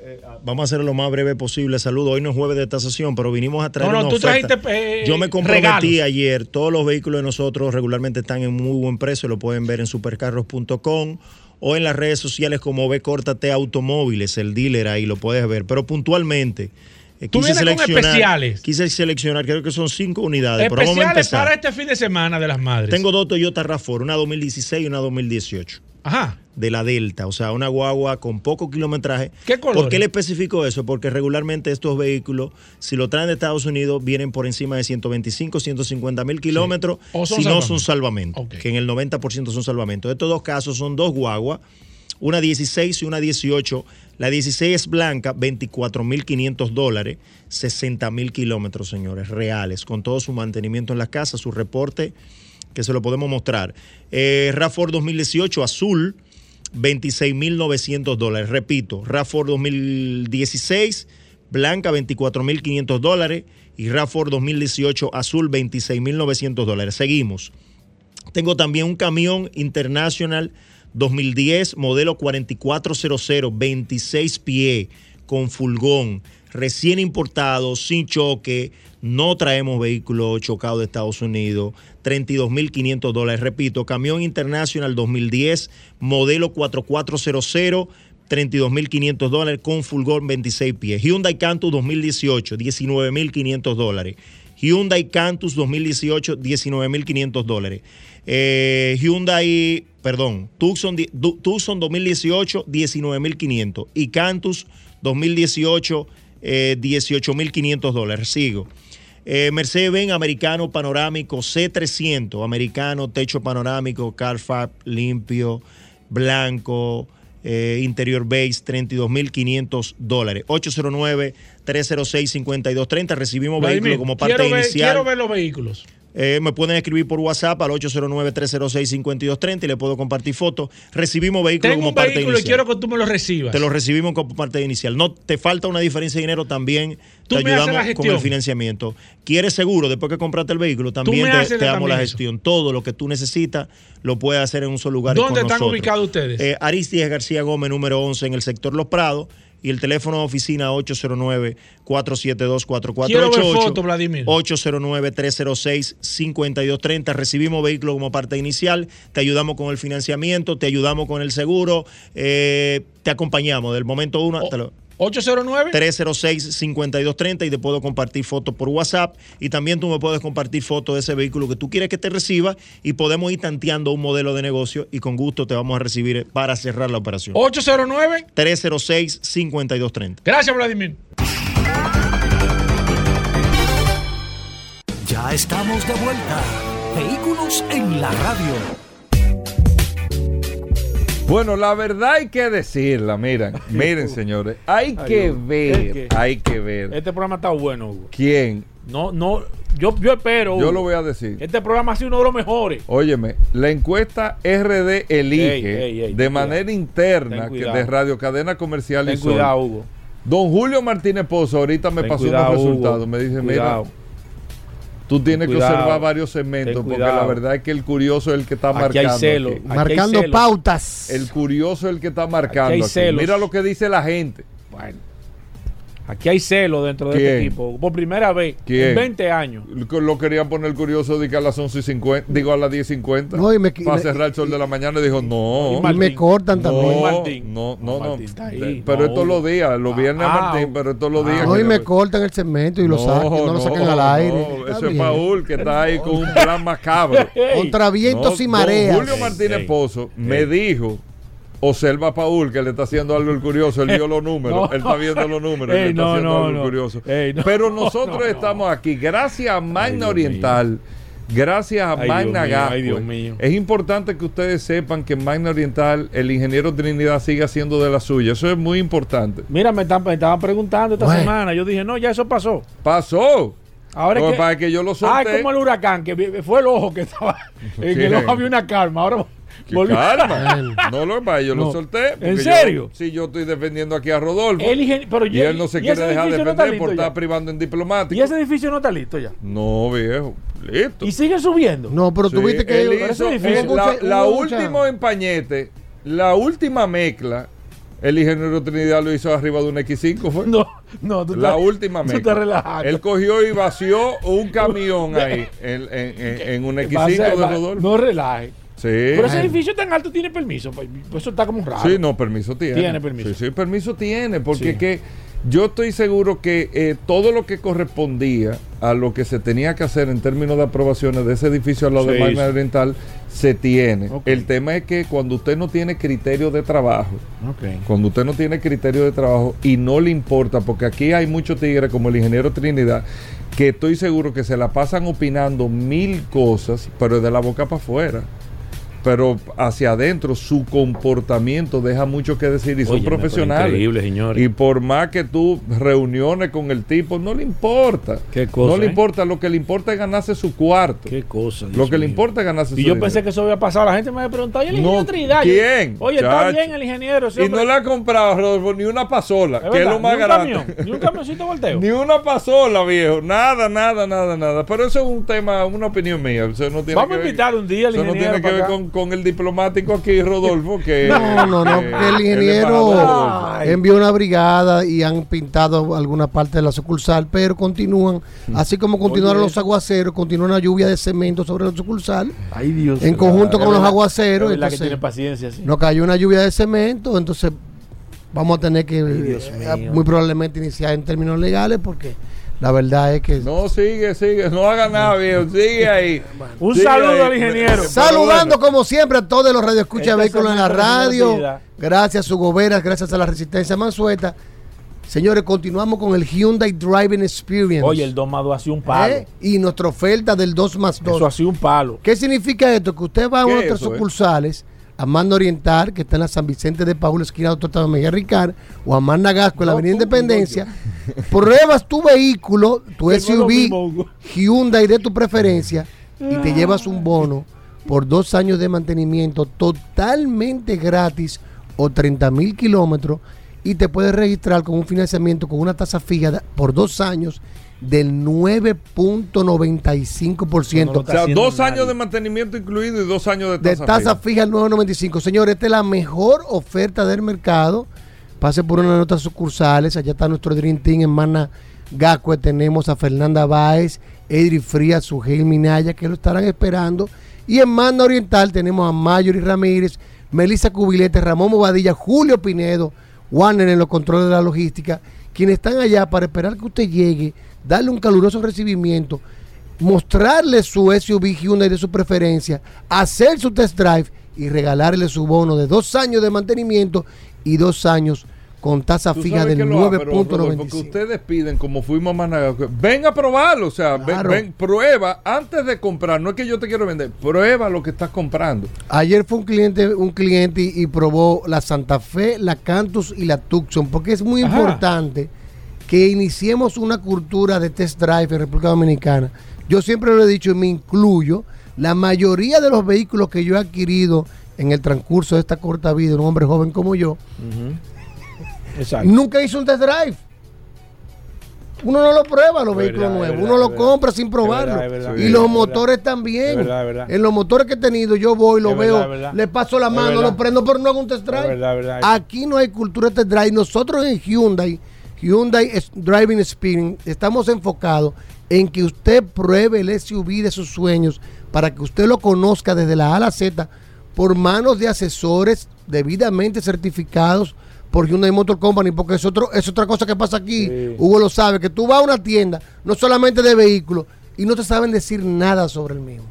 Vamos a hacer lo más breve posible. Saludos. Hoy no es jueves de tasación, pero vinimos a traer No, no, una tú oferta. trajiste, eh, Yo me comprometí regalos. ayer. Todos los vehículos de nosotros regularmente están en muy buen precio. Lo pueden ver en supercarros.com o en las redes sociales como B Córtate Automóviles, el dealer ahí lo puedes ver. Pero puntualmente. eh, Tú vienes con especiales. Quise seleccionar, creo que son cinco unidades. pero vamos a Especiales empezar. para este fin de semana de las madres. Tengo dos Toyota RAV4, una 2016 y una 2018. Ajá. De la Delta, o sea, una guagua con poco kilometraje. ¿Qué colores? ¿Por qué le especifico eso? Porque regularmente estos vehículos, si lo traen de Estados Unidos, vienen por encima de 125, 150 mil kilómetros, son si no son salvamentos, que en el 90% son salvamentos. De estos dos casos son dos guaguas, una 16 y una 18. La 16 es blanca, 24.500 dólares, 60 mil kilómetros, señores, reales, con todo su mantenimiento en la casa, su reporte, que se lo podemos mostrar. Eh, RAV4 2018, azul, 26.900 dólares. Repito, RAV4 2016, blanca, 24.500 dólares. Y RAV4 2018, azul, 26.900 dólares. Seguimos. Tengo también un camión International 2010, modelo 4400, 26 pie, con fulgón, recién importado, sin choque. No traemos vehículo chocado de Estados Unidos. 32.500 dólares. Repito, camión International 2010, modelo 4400, 32.500 dólares con fulgor 26 pies. Hyundai Cantus 2018, 19.500 dólares. Hyundai Cantus 2018, 19.500 dólares. Eh, Hyundai, perdón, Tucson, Tucson 2018, 19.500. Y Cantus 2018, eh, 18.500 dólares. Sigo. Eh, Mercedes-Benz americano panorámico C300, americano, techo panorámico, Carfax limpio, blanco, eh, interior base, 32.500 dólares. 809-306-5230. Recibimos Vladimir, vehículo como parte quiero ver, inicial. quiero ver los vehículos. Eh, me pueden escribir por WhatsApp al 809-306-5230 y le puedo compartir fotos. Recibimos vehículo Tengo como un parte vehículo y inicial. quiero que tú me lo recibas. Te lo recibimos como parte inicial. No te falta una diferencia de dinero también. Tú te me haces ayudamos la con el financiamiento. ¿Quieres seguro después que compraste el vehículo? También te, damos la gestión. Todo lo que tú necesitas lo puedes hacer en un solo lugar. y ¿Dónde con están nosotros. ubicados ustedes? Eh, Aristides García Gómez, número 11, en el sector Los Prados. Y el teléfono de oficina 809-472-4488. Quiero ver foto, Vladimir. 809-306-5230. Recibimos vehículo como parte inicial, te ayudamos con el financiamiento, te ayudamos con el seguro, eh, te acompañamos del momento uno hasta lo- 809 306-5230 y te puedo compartir fotos por WhatsApp y también tú me puedes compartir fotos de ese vehículo que tú quieres que te reciba y podemos ir tanteando un modelo de negocio y con gusto te vamos a recibir para cerrar la operación. 809 306-5230. Gracias, Vladimir. Ya estamos de vuelta. Vehículos en la radio. Bueno, la verdad hay que decirla, miren, miren señores, hay Ay, que ver, es que- hay que ver Este programa está bueno, Hugo. quién, No, no, yo, yo espero. yo lo voy a decir. Este programa ha sido uno de los mejores. Óyeme, la encuesta RD elige Ey, ey, ey, de manera cuidado. interna que de Radio Cadena Comercial y Ten Sol. cuidado, Hugo. Don Julio Martínez Pozo ahorita me Ten pasó cuidado, unos Hugo. resultados. Me dice, Cuidado. mira, tú tienes que observar varios segmentos porque la verdad es que el curioso es el que está Aquí marcando. hay celo. aquí. Aquí hay Marcando pautas. El curioso es el que está marcando. hay aquí. celos. Mira lo que dice la gente. Bueno. Aquí hay celo dentro de este equipo. Por primera vez ¿Quién? en 20 años. Lo querían poner curioso de que a las 11 y 50, digo a las 10 y 50, No, y me- para y- cerrar el sol de la mañana. Dijo, no. Y Y me cortan también. No, Martín. no, no, no. Martín está ahí. Pero No, todos los días, los viernes Ah, Martín, pero todos los ah, días. No, y me cortan el segmento y lo sacan, no lo sacan al aire. no, eso es. Paul que está ahí con un plan macabro. Contra vientos No, y mareas. Julio Martínez Pozo me dijo. Observa a Paul que le está haciendo algo el curioso, él vio los números, No. él está viendo los números, Ey, le está no, haciendo no, algo curioso. Ey, Pero nosotros no, no. estamos aquí, gracias a Magna Oriental, gracias a Ay, Dios Magna mío, Gascue. ay, Dios mío. Es importante que ustedes sepan que en Magna Oriental el ingeniero Trinidad sigue haciendo de la suya, eso es muy importante. Mira, me, están- me estaban preguntando esta Bueno. semana. Yo dije, no, ya eso pasó. Pasó. Ahora Lo es que es yo lo ah, solté. es como el huracán, que fue el ojo que estaba. En el ¿Quién? ojo había una calma. Ahora calma. No lo pasa, yo lo No. solté. porque ¿En yo- serio? sí, yo estoy defendiendo aquí a Rodolfo. El ingen- pero y él no se quiere dejar no defender está por estar ya. privando en diplomático. Y ese edificio no está listo ya. No, viejo. Listo. Y sigue subiendo. No, pero Sí, tuviste que. él hizo- ese edificio- la, última empañete, la última mezcla, el ingeniero Trinidad lo hizo arriba de un X5, fue. No, no, tú La última Tú mezcla. estás relajando. Él cogió y vació un camión ahí en, en- en- en un Va a X5 ser- de Rodolfo. No relaje. Sí. Pero ese edificio tan alto tiene permiso. Pues pues eso está como raro. Sí, no, permiso tiene. Tiene permiso. Sí, sí, permiso tiene, porque Sí. que yo estoy seguro que eh, todo lo que correspondía a lo que se tenía que hacer en términos de aprobaciones de ese edificio al lado de Magna. Oriental se tiene. El tema es que cuando usted no tiene criterio de trabajo, cuando usted no tiene criterio de trabajo y no le importa, porque aquí hay muchos tigres como el ingeniero Trinidad, que estoy seguro que se la pasan opinando mil cosas, pero de la boca para afuera. Pero hacia adentro su comportamiento deja mucho que decir y son profesionales. increíble, señores. Y por más que tú reuniones con el tipo, no le importa. Qué cosa, no le ¿eh? importa, lo que le importa es ganarse su cuarto. Qué cosa. lo que le importa es ganarse Y su yo dinero. pensé que eso había pasado. La gente me había preguntado, ¿y el ingeniero No, Trinidad? ¿quién? Oye, está bien el ingeniero. Y no le ha comprado, Rodolfo, ni una pasola, Es que es verdad, lo más ni un grande. camión, ni un camioncito volteo. Ni una pasola, viejo. Nada, nada, nada, nada. Pero eso es un tema, una opinión mía. Eso no tiene Vamos a invitar un día al Eso no ingeniero tiene que ver con, con el diplomático aquí, Rodolfo, que... No, no, no. que- el ingeniero envió una brigada y han pintado alguna parte de la sucursal, pero continúan, así como continuaron Oye, los aguaceros, continúa una lluvia de cemento sobre la sucursal. Ay, Dios. En conjunto con los aguaceros, es verdad que tiene paciencia, sí. Nos cayó una lluvia de cemento, entonces vamos a tener que eh, muy probablemente iniciar en términos legales porque la verdad es que No, sigue, sigue. No haga nada, viejo. Sigue ahí. Un Sigue saludo ahí. al ingeniero. Saludando como siempre a todos los radioescuchas Este de vehículos en la radio. Gracias a su goberas, gracias a la resistencia mansueta. Señores, continuamos con el Hyundai Driving Experience. Oye, el 2 más 2 ha sido un palo. ¿Eh? Y nuestra oferta del 2 más 2. Eso ha sido un palo. ¿Qué significa esto? Que usted va a ¿Qué una de nuestras eh? sucursales, Manda Oriental, que está en la San Vicente de Paúl, esquina Doctor Miguel Ricard, o a Manda Gasco, en la Avenida Independencia. Pruebas tu vehículo, tu Que SUV. Hyundai de tu preferencia, y te llevas un bono por dos años de mantenimiento totalmente gratis o 30 mil kilómetros y te puedes registrar con un financiamiento con una tasa fija por dos años del 9.95%. O sea, dos años de mantenimiento incluido y dos años de de tasa. tasa fija. fija el 9.95. Señores, esta es la mejor oferta del mercado. Pase por una de nuestras sucursales. Allá está nuestro Dream Team en Mana Gacue. Tenemos a Fernanda Báez, Edri Frías, Sugel Minaya, que lo estarán esperando. Y en Mana Oriental tenemos a Mayori Ramírez, Melissa Cubilete, Ramón Movadilla, Julio Pinedo, Warner en los controles de la logística, quienes están allá para esperar que usted llegue, darle un caluroso recibimiento, mostrarle su SUV Hyundai de su preferencia, hacer su test drive y regalarle su bono de dos años de mantenimiento y dos años con tasa fija del que lo hago, pero, Rodolfo, que 9.95. ustedes piden, como fuimos a Managa, ven a probarlo, o sea, ven- Claro. ven, prueba antes de comprar. No es que yo te quiero vender, prueba lo que estás comprando. Ayer fue un cliente, un cliente y, y probó la Santa Fe, la Cantus y la Tucson, porque es muy Ajá. importante que iniciemos una cultura de test drive en República Dominicana. Yo siempre lo he dicho y me incluyo, la mayoría de los vehículos que yo he adquirido en el transcurso de esta corta vida, un hombre joven como yo, Exacto. nunca hizo un test drive. Uno no lo prueba los vehículos nuevos, verdad, uno lo compra sin probarlo. verdad, y los es motores también. En los motores que he tenido, yo voy, lo veo, le paso la mano, lo prendo, pero no hago un test drive. Aquí no hay cultura de test drive. Nosotros en Hyundai, Hyundai Driving Experience, estamos enfocados en que usted pruebe el SUV de sus sueños para que usted lo conozca desde la A a la Z por manos de asesores debidamente certificados por Hyundai Motor Company, porque es, otro, es otra cosa que pasa aquí. Sí. Hugo lo sabe, que tú vas a una tienda, no solamente de vehículos, y no te saben decir nada sobre el mismo.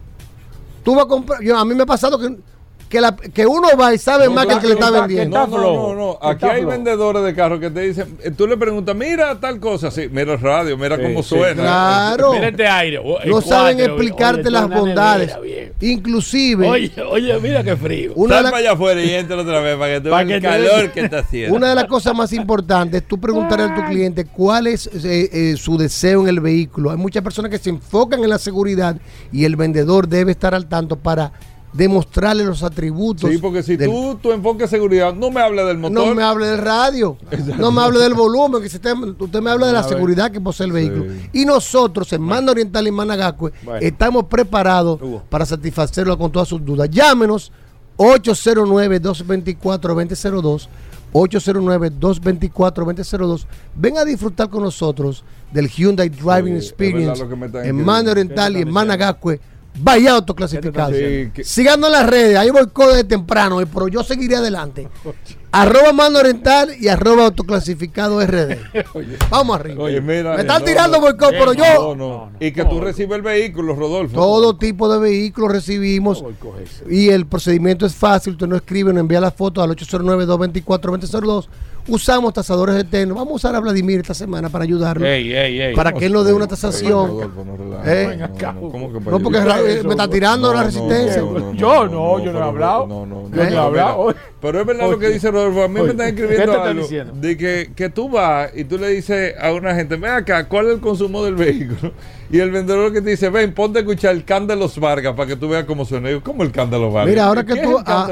Tú vas a comprar, yo, a mí me ha pasado que, que, la- que uno va y sabe No, más que el que le está vendiendo. No, Está no, no, Aquí hay vendedores de carros que te dicen, eh, tú le preguntas, mira tal cosa, sí, mira el radio, mira Sí, cómo sí, suena. Claro. Mira este aire. oh, el no saben explicarte oye, las bondades. nevera. Inclusive, Oye, oye, mira qué frío. una Sal de, para allá afuera y entra otra vez para que tú Pa' veas el te calor que está haciendo. una de las cosas más importantes es tú preguntarle a tu cliente cuál es eh, eh, su deseo en el vehículo. Hay muchas personas que se enfocan en la seguridad y el vendedor debe estar al tanto para demostrarle los atributos. Sí, porque si del- tú, tu enfoque de seguridad, no me hables del motor. No me hable del radio, no me hable del volumen, que si usted, usted me habla de la A ver. seguridad que posee el vehículo. Sí. Y nosotros en Manda Oriental y Managacue Bueno. estamos preparados Hugo. para satisfacerlo con todas sus dudas. Llámenos 809-224-2002. 809-224-2002. Ven a disfrutar con nosotros del Hyundai Driving Sí, es verdad Experience en. Manda Oriental y en Managacue. Vaya autoclasificado. Sí, que- Síganos en las redes, ahí voy desde temprano, eh, pero yo seguiré adelante. arroba Mando Oriental y arroba autoclasificado RD. Vamos arriba. Oye, mira. Me están no, tirando no, boicot, pero yo. No, no. Y que tú recibes el vehículo, Rodolfo. Todo tipo de vehículos recibimos y el procedimiento es fácil. Usted no escribe, no envía la foto al 809-224-2002. Usamos tasadores eternos. Vamos a usar a Vladimir esta semana para ayudarlo. Ey, ey, ey. para que él nos dé una tasación. Rodolfo, no relajes. Eh. No, no, no, ¿cómo que para No, porque eh, me está tirando la resistencia. Yo no, yo no he hablado. No, no, Yo no he hablado. Pero es verdad lo que dice Rodolfo. A mí me están ¿qué te escribiendo algo diciendo? de que, que tú vas y tú le dices a una gente, ven acá, ¿cuál es el consumo del vehículo? Y el vendedor que te dice, ven, ponte a escuchar el Cándalos Vargas para que tú veas cómo suena. Yo, ¿Cómo el Cándalos Vargas? Mira, ahora que ¿Qué tú, es ah,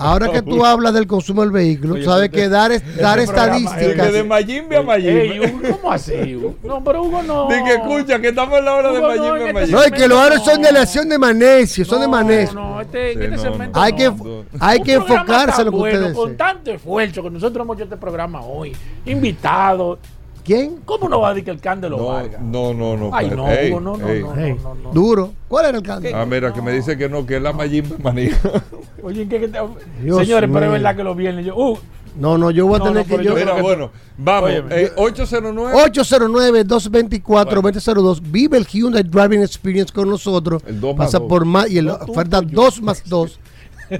ahora que tú hablas del consumo del vehículo, Oye, sabes que dar, es- dar es estadísticas. Que de Mayimbe a Ey, Mayimbe. Hugo, ¿cómo así? Hugo? No, pero Hugo no. Di que escucha, que estamos en la hora de Hugo, no, Mayimbe en a este Mayimbe. No, y que los aros son de elección de Manesio, son de No, Manesio. No, este, en Sí, este no, segmento Hay no. que, no. hay que enfocarse en lo que bueno, ustedes Con tanto esfuerzo que nosotros hemos hecho este programa hoy. Invitados. ¿Quién? ¿Cómo no va a decir que el Cándelo No, Vargas? no, no, no. Ay, pero- no, ey, Hugo, no, no, ey. no, no, no, no. Duro. ¿Cuál era el canto? Ah, mira, que me dice que no, que es la Mayimbe manija. Oye, ¿en qué, qué te- Señores, pero mío. es verdad que los viernes yo. Uh, No, no, yo voy a No, tener no, pero que. yo Mira, bueno, vamos. Eh, 809. 809-224-2002. Vive el Hyundai Driving Experience con nosotros. El dos más Pasa dos. por más y la oferta 2 más 2.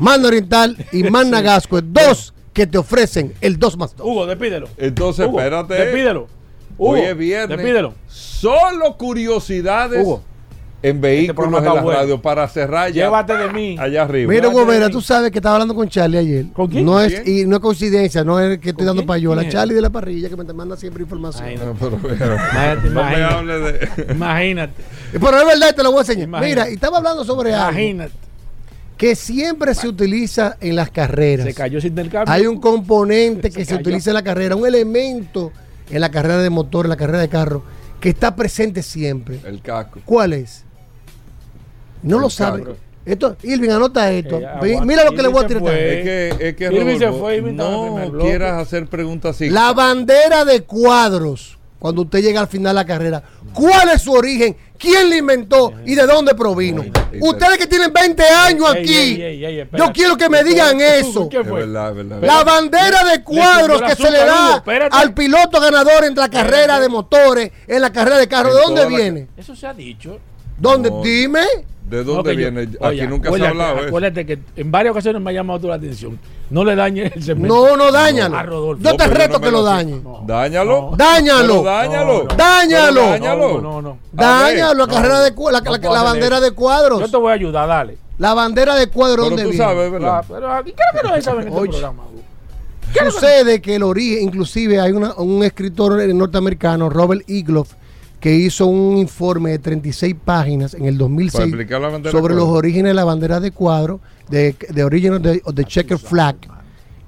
Manda Oriental y Manda Gasco. Dos que te ofrecen el 2 más 2. Hugo, despídelo. Entonces, Hugo, espérate. Despídelo. Hugo, Hoy es viernes. Despídelo. Solo curiosidades Hugo. en vehículos programa en la bueno. radio para cerrar ya Llévate de mí. allá arriba. Mira, Hugo Vera, de tú sabes que estaba hablando con Charlie ayer. ¿Con quién? No es, ¿Quién? y no es coincidencia, no es que estoy ¿Con dando quién? payola. Charlie de la parrilla que me manda siempre información. Ay, No, pero, pero, Imagínate, no me imagínate. hable de. Imagínate. Pero es verdad, te lo voy a enseñar. Imagínate. Mira, y estaba hablando sobre algo Imagínate. Que siempre se utiliza en las carreras. Se cayó ese intercambio. Hay un componente que Se utiliza en la carrera, un elemento en la carrera de motor, en la carrera de carro, que está presente siempre. El casco. ¿Cuál es? No El lo sabe. carro. Esto, Irving, anota esto. Eh, Ve- aguanta. Mira lo que le voy a tirar. fue. Es que, es que Irving se fue, Irving el no quieras hacer preguntas así. La bandera de cuadros, cuando usted llega al final de la carrera, ¿cuál es su origen? ¿Quién la inventó y de dónde provino? Ustedes que tienen 20 años aquí, yo quiero que me digan eso. La bandera de cuadros que se le da al piloto ganador en la carrera de motores, en la carrera de carro, ¿de dónde viene? Eso se ha dicho. ¿Dónde? No. Dime. ¿De No, dónde yo- viene? Aquí Oye, nunca se ha acuérdate- hablado. eso. Acuérdate que en varias ocasiones me ha llamado tú la atención. No le dañes el segmento. No, no, dañalo. A Rodolfo. Yo No, te reto que lo dañe. No. Dáñalo. Dáñalo. Dáñalo. No, no. Dáñalo. Pero dáñalo. No, no, no. Dañalo, la No. carrera de cu- la, No la- puedo la hacer bandera de cuadros. Yo te voy a ayudar, dale. La bandera de cuadros, ¿dónde tú viene? sabes, ¿verdad? Pero aquí creo que no se sabe en este Oye. programa. Sucede que el origen, inclusive hay una- un escritor norteamericano, Robert Igloff, que hizo un informe de 36 páginas en el Para 2006 explicar la bandera sobre de los orígenes de la bandera de cuadro, de, de the, of the checker flag.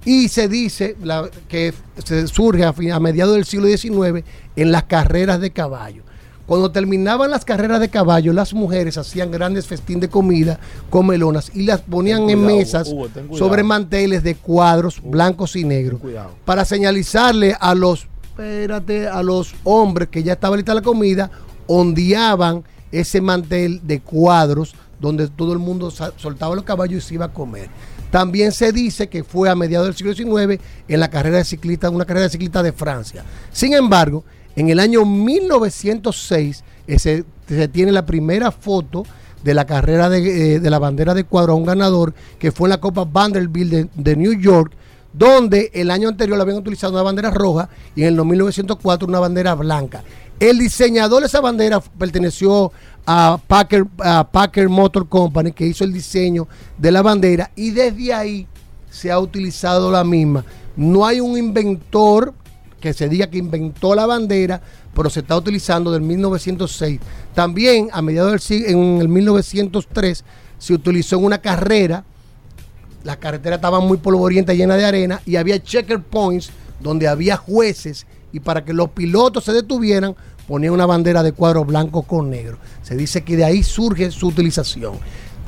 Y se dice la- que se surge a, mediados del siglo XIX en las carreras de caballo. Cuando terminaban las carreras de caballo, las mujeres hacían grandes festín de comida con melonas y las ponían en mesas Hugo, sobre manteles de cuadros blancos y negros para señalizarle a los espérate, a los hombres que ya estaba lista la comida, ondeaban ese mantel de cuadros donde todo el mundo soltaba los caballos y se iba a comer. También se dice que fue a mediados del siglo XIX en la carrera de ciclista, una carrera de ciclista de Francia. Sin embargo, en el año 1906 ese- se tiene la primera foto de la carrera de, eh, de la bandera de cuadro a un ganador que fue en la Copa Vanderbilt de, de New York, donde el año anterior habían utilizado una bandera roja y en el 1904 una bandera blanca. El diseñador de esa bandera perteneció a Packer, a Motor Company, que hizo el diseño de la bandera, y desde ahí se ha utilizado la misma. No hay un inventor que se diga que inventó la bandera, pero se está utilizando del 1906. También a mediados del siglo, en el 1903, se utilizó en una carrera las carreteras estaban muy polvorientas, llenas de arena, y había checker points donde había jueces, y para que los pilotos se detuvieran, ponían una bandera de cuadro blanco con negro. Se dice que de ahí surge su utilización.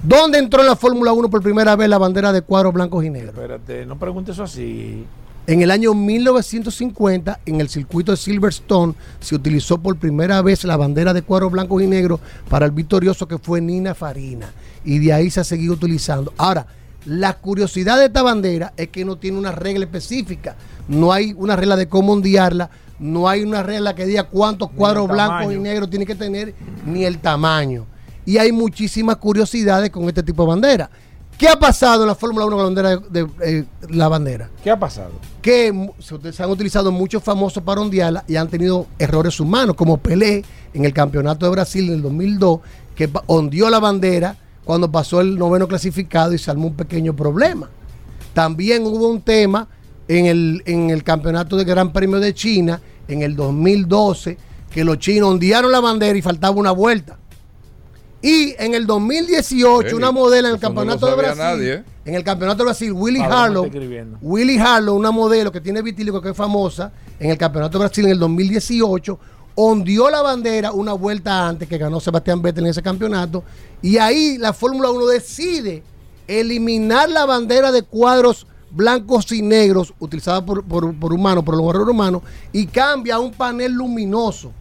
¿Dónde entró en la Fórmula 1 por primera vez la bandera de cuadros blancos y negros? Espérate, no preguntes eso así. En el año 1950, en el circuito de Silverstone, se utilizó por primera vez la bandera de cuadros blancos y negros para el victorioso que fue Nina Farina. Y de ahí se ha seguido utilizando. Ahora, la curiosidad de esta bandera es que no tiene una regla específica. No hay una regla de cómo ondearla. No hay una regla que diga cuántos cuadros blancos y negros tiene que tener, ni el tamaño. Y hay muchísimas curiosidades con este tipo de bandera. ¿Qué ha pasado en la Fórmula 1 con la bandera de, de, eh, la bandera? ¿Qué ha pasado? que se, han utilizado muchos famosos para ondearla y han tenido errores humanos, como Pelé en el Campeonato de Brasil en el 2002, que ondeó la bandera cuando pasó el noveno clasificado y se armó un pequeño problema. También hubo un tema en el, en el Campeonato de Gran Premio de China en el 2012, que los chinos ondearon la bandera y faltaba una vuelta. Y en el 2018, Ey, una modelo en el no Campeonato de Brasil, nadie, ¿eh? en el Campeonato de Brasil, Willy Harlow. Willy Harlow, una modelo que tiene vitíligo que es famosa en el Campeonato de Brasil en el 2018, ondeó la bandera una vuelta antes que ganó Sebastián Vettel en ese campeonato. Y ahí la Fórmula 1 decide eliminar la bandera de cuadros blancos y negros utilizada por, por, por humanos, por los guerreros humanos, y cambia a un panel luminoso.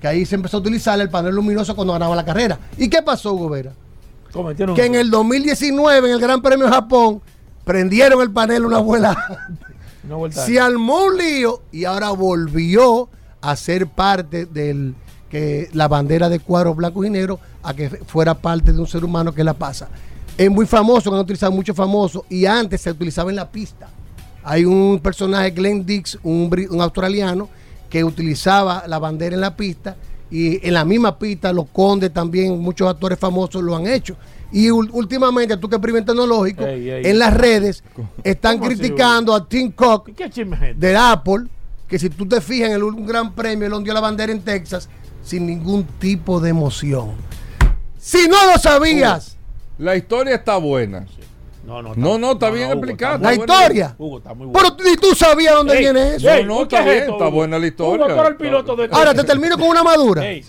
Que ahí se empezó a utilizar el panel luminoso cuando ganaba la carrera. ¿Y qué pasó? Cometieron que en el 2019, en el Gran Premio de Japón, prendieron el panel una vuela. No vuelta Se armó un lío y ahora volvió a ser parte del que la bandera de cuadros blancos y negros a que fuera parte de un ser humano que la pasa. Es muy famoso, que han utilizado mucho famoso y antes se utilizaba en la pista. Hay un personaje, Glenn Dix, un, australiano, que utilizaba la bandera en la pista y en la misma pista los condes también, muchos actores famosos lo han hecho. Y últimamente, tú que es primer tecnológico, Ey, ey. en las redes están ¿Cómo así, criticando a Tim Cook ¿Qué chisme es este? de Apple, que si tú te fijas en el un gran premio, él ondeó la bandera en Texas sin ningún tipo de emoción. Si no lo sabías, La historia está buena. No, no, No, no, está no, bien explicada. la buena. historia. Hugo, está muy bueno. Pero ni tú sabías dónde Ey, viene eso. ey, No, no, ¿qué está es bien, esto, está Hugo? buena la historia. Hugo, tú eres el piloto de Ahora te termino con una madura. Ey,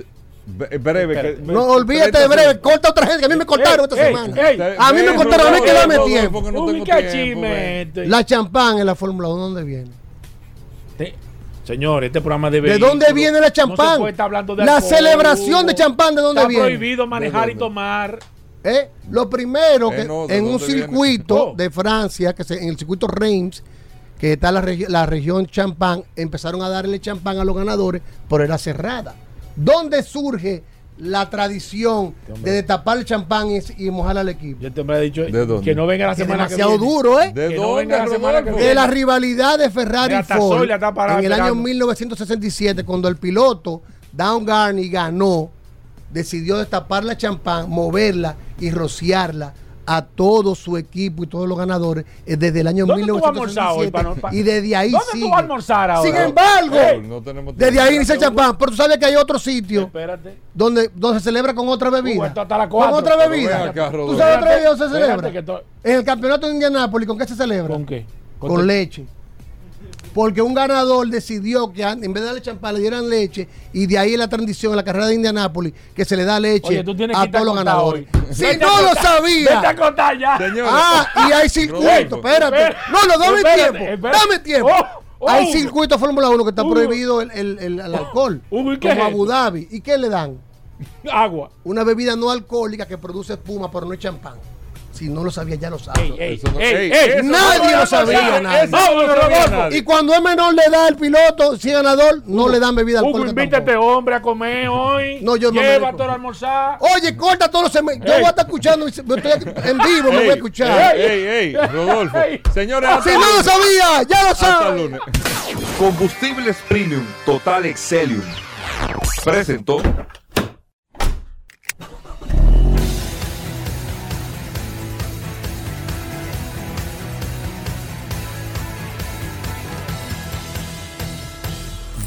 Breve. que- No olvídate de breve, corta otra gente que a mí me cortaron esta ey, semana. ey, a mí me cortaron, a mí que dame tiempo. La champán en la Fórmula 1, ¿dónde viene? Te- Señor, este programa de ¿De dónde viene la No champán? se puede estar hablando de la alcohol, celebración de champán, ¿de dónde Está viene? prohibido manejar ¿De y tomar. ¿Eh? Lo primero Eh, que no, ¿de en un viene? circuito Oh. de Francia, que se- en el circuito Reims, que está la, regi- la región champán, empezaron a darle champán a los ganadores, pero era cerrada. ¿Dónde surge la tradición de destapar el champán y, y mojar al equipo? Yo te hombre ha dicho ¿De dónde? que no venga la Que es semana que demasiado viene. duro, ¿eh? ¿De Que no dónde, venga la semana que Rodolfo? viene. de la rivalidad de Ferrari y Ford en el año esperando. 1967 cuando el piloto Downgarney ganó decidió destapar la champán moverla y rociarla a todo su equipo y todos los ganadores eh, desde el año ¿Dónde tú vas a almorzar hoy, 1967 para no- pa- y desde ahí ¿Dónde sigue. tú vas a almorzar ahora? sin embargo Ey, no tenemos desde ahí inicia el champán pero tú sabes que hay otro sitio Espérate. donde, donde se celebra con otra bebida hasta las con otra bebida acá, tú sabes otra bebida donde se celebra en el campeonato de Indianápolis ¿con qué se celebra? ¿Con qué? con leche. Porque un ganador decidió que en vez de darle champán le dieran leche y de ahí la transición en la carrera de Indianápolis que se le da leche Oye, tú a a todos los ganadores. hoy. Si Vete a no lo contar. Vete a sabía. contar ya. Ah, y hay circuito, Rodolfo. espérate. Espera. No, no, dame Espérate, tiempo. espérate. Dame tiempo. Oh, oh. Hay circuito de Fórmula 1 que está Hugo. prohibido el, el- el- el alcohol. Hugo, ¿y qué como es Abu? Dhabi. ¿Y qué le dan? Agua. Una bebida no alcohólica que produce espuma, pero no es champán. Si no lo sabía, ya lo sabe. Ey, ey, Eso no- nadie no lo sabía, sabía, nadie. eso no lo sabía nadie. Y cuando es menor le da al piloto, si es ganador, no le dan bebida Hugo, alcohólica. invita a este hombre a comer hoy. No, yo todo a almorzar. Oye, corta todos los segmentos. Yo voy a estar escuchando, estoy en vivo, me voy a escuchar. Ey, ey, ey, Rodolfo. Ey. Señores, Si hasta no lo sabía, ya lo el sabe. lunes. Combustibles Premium Total Excelium. Presentó.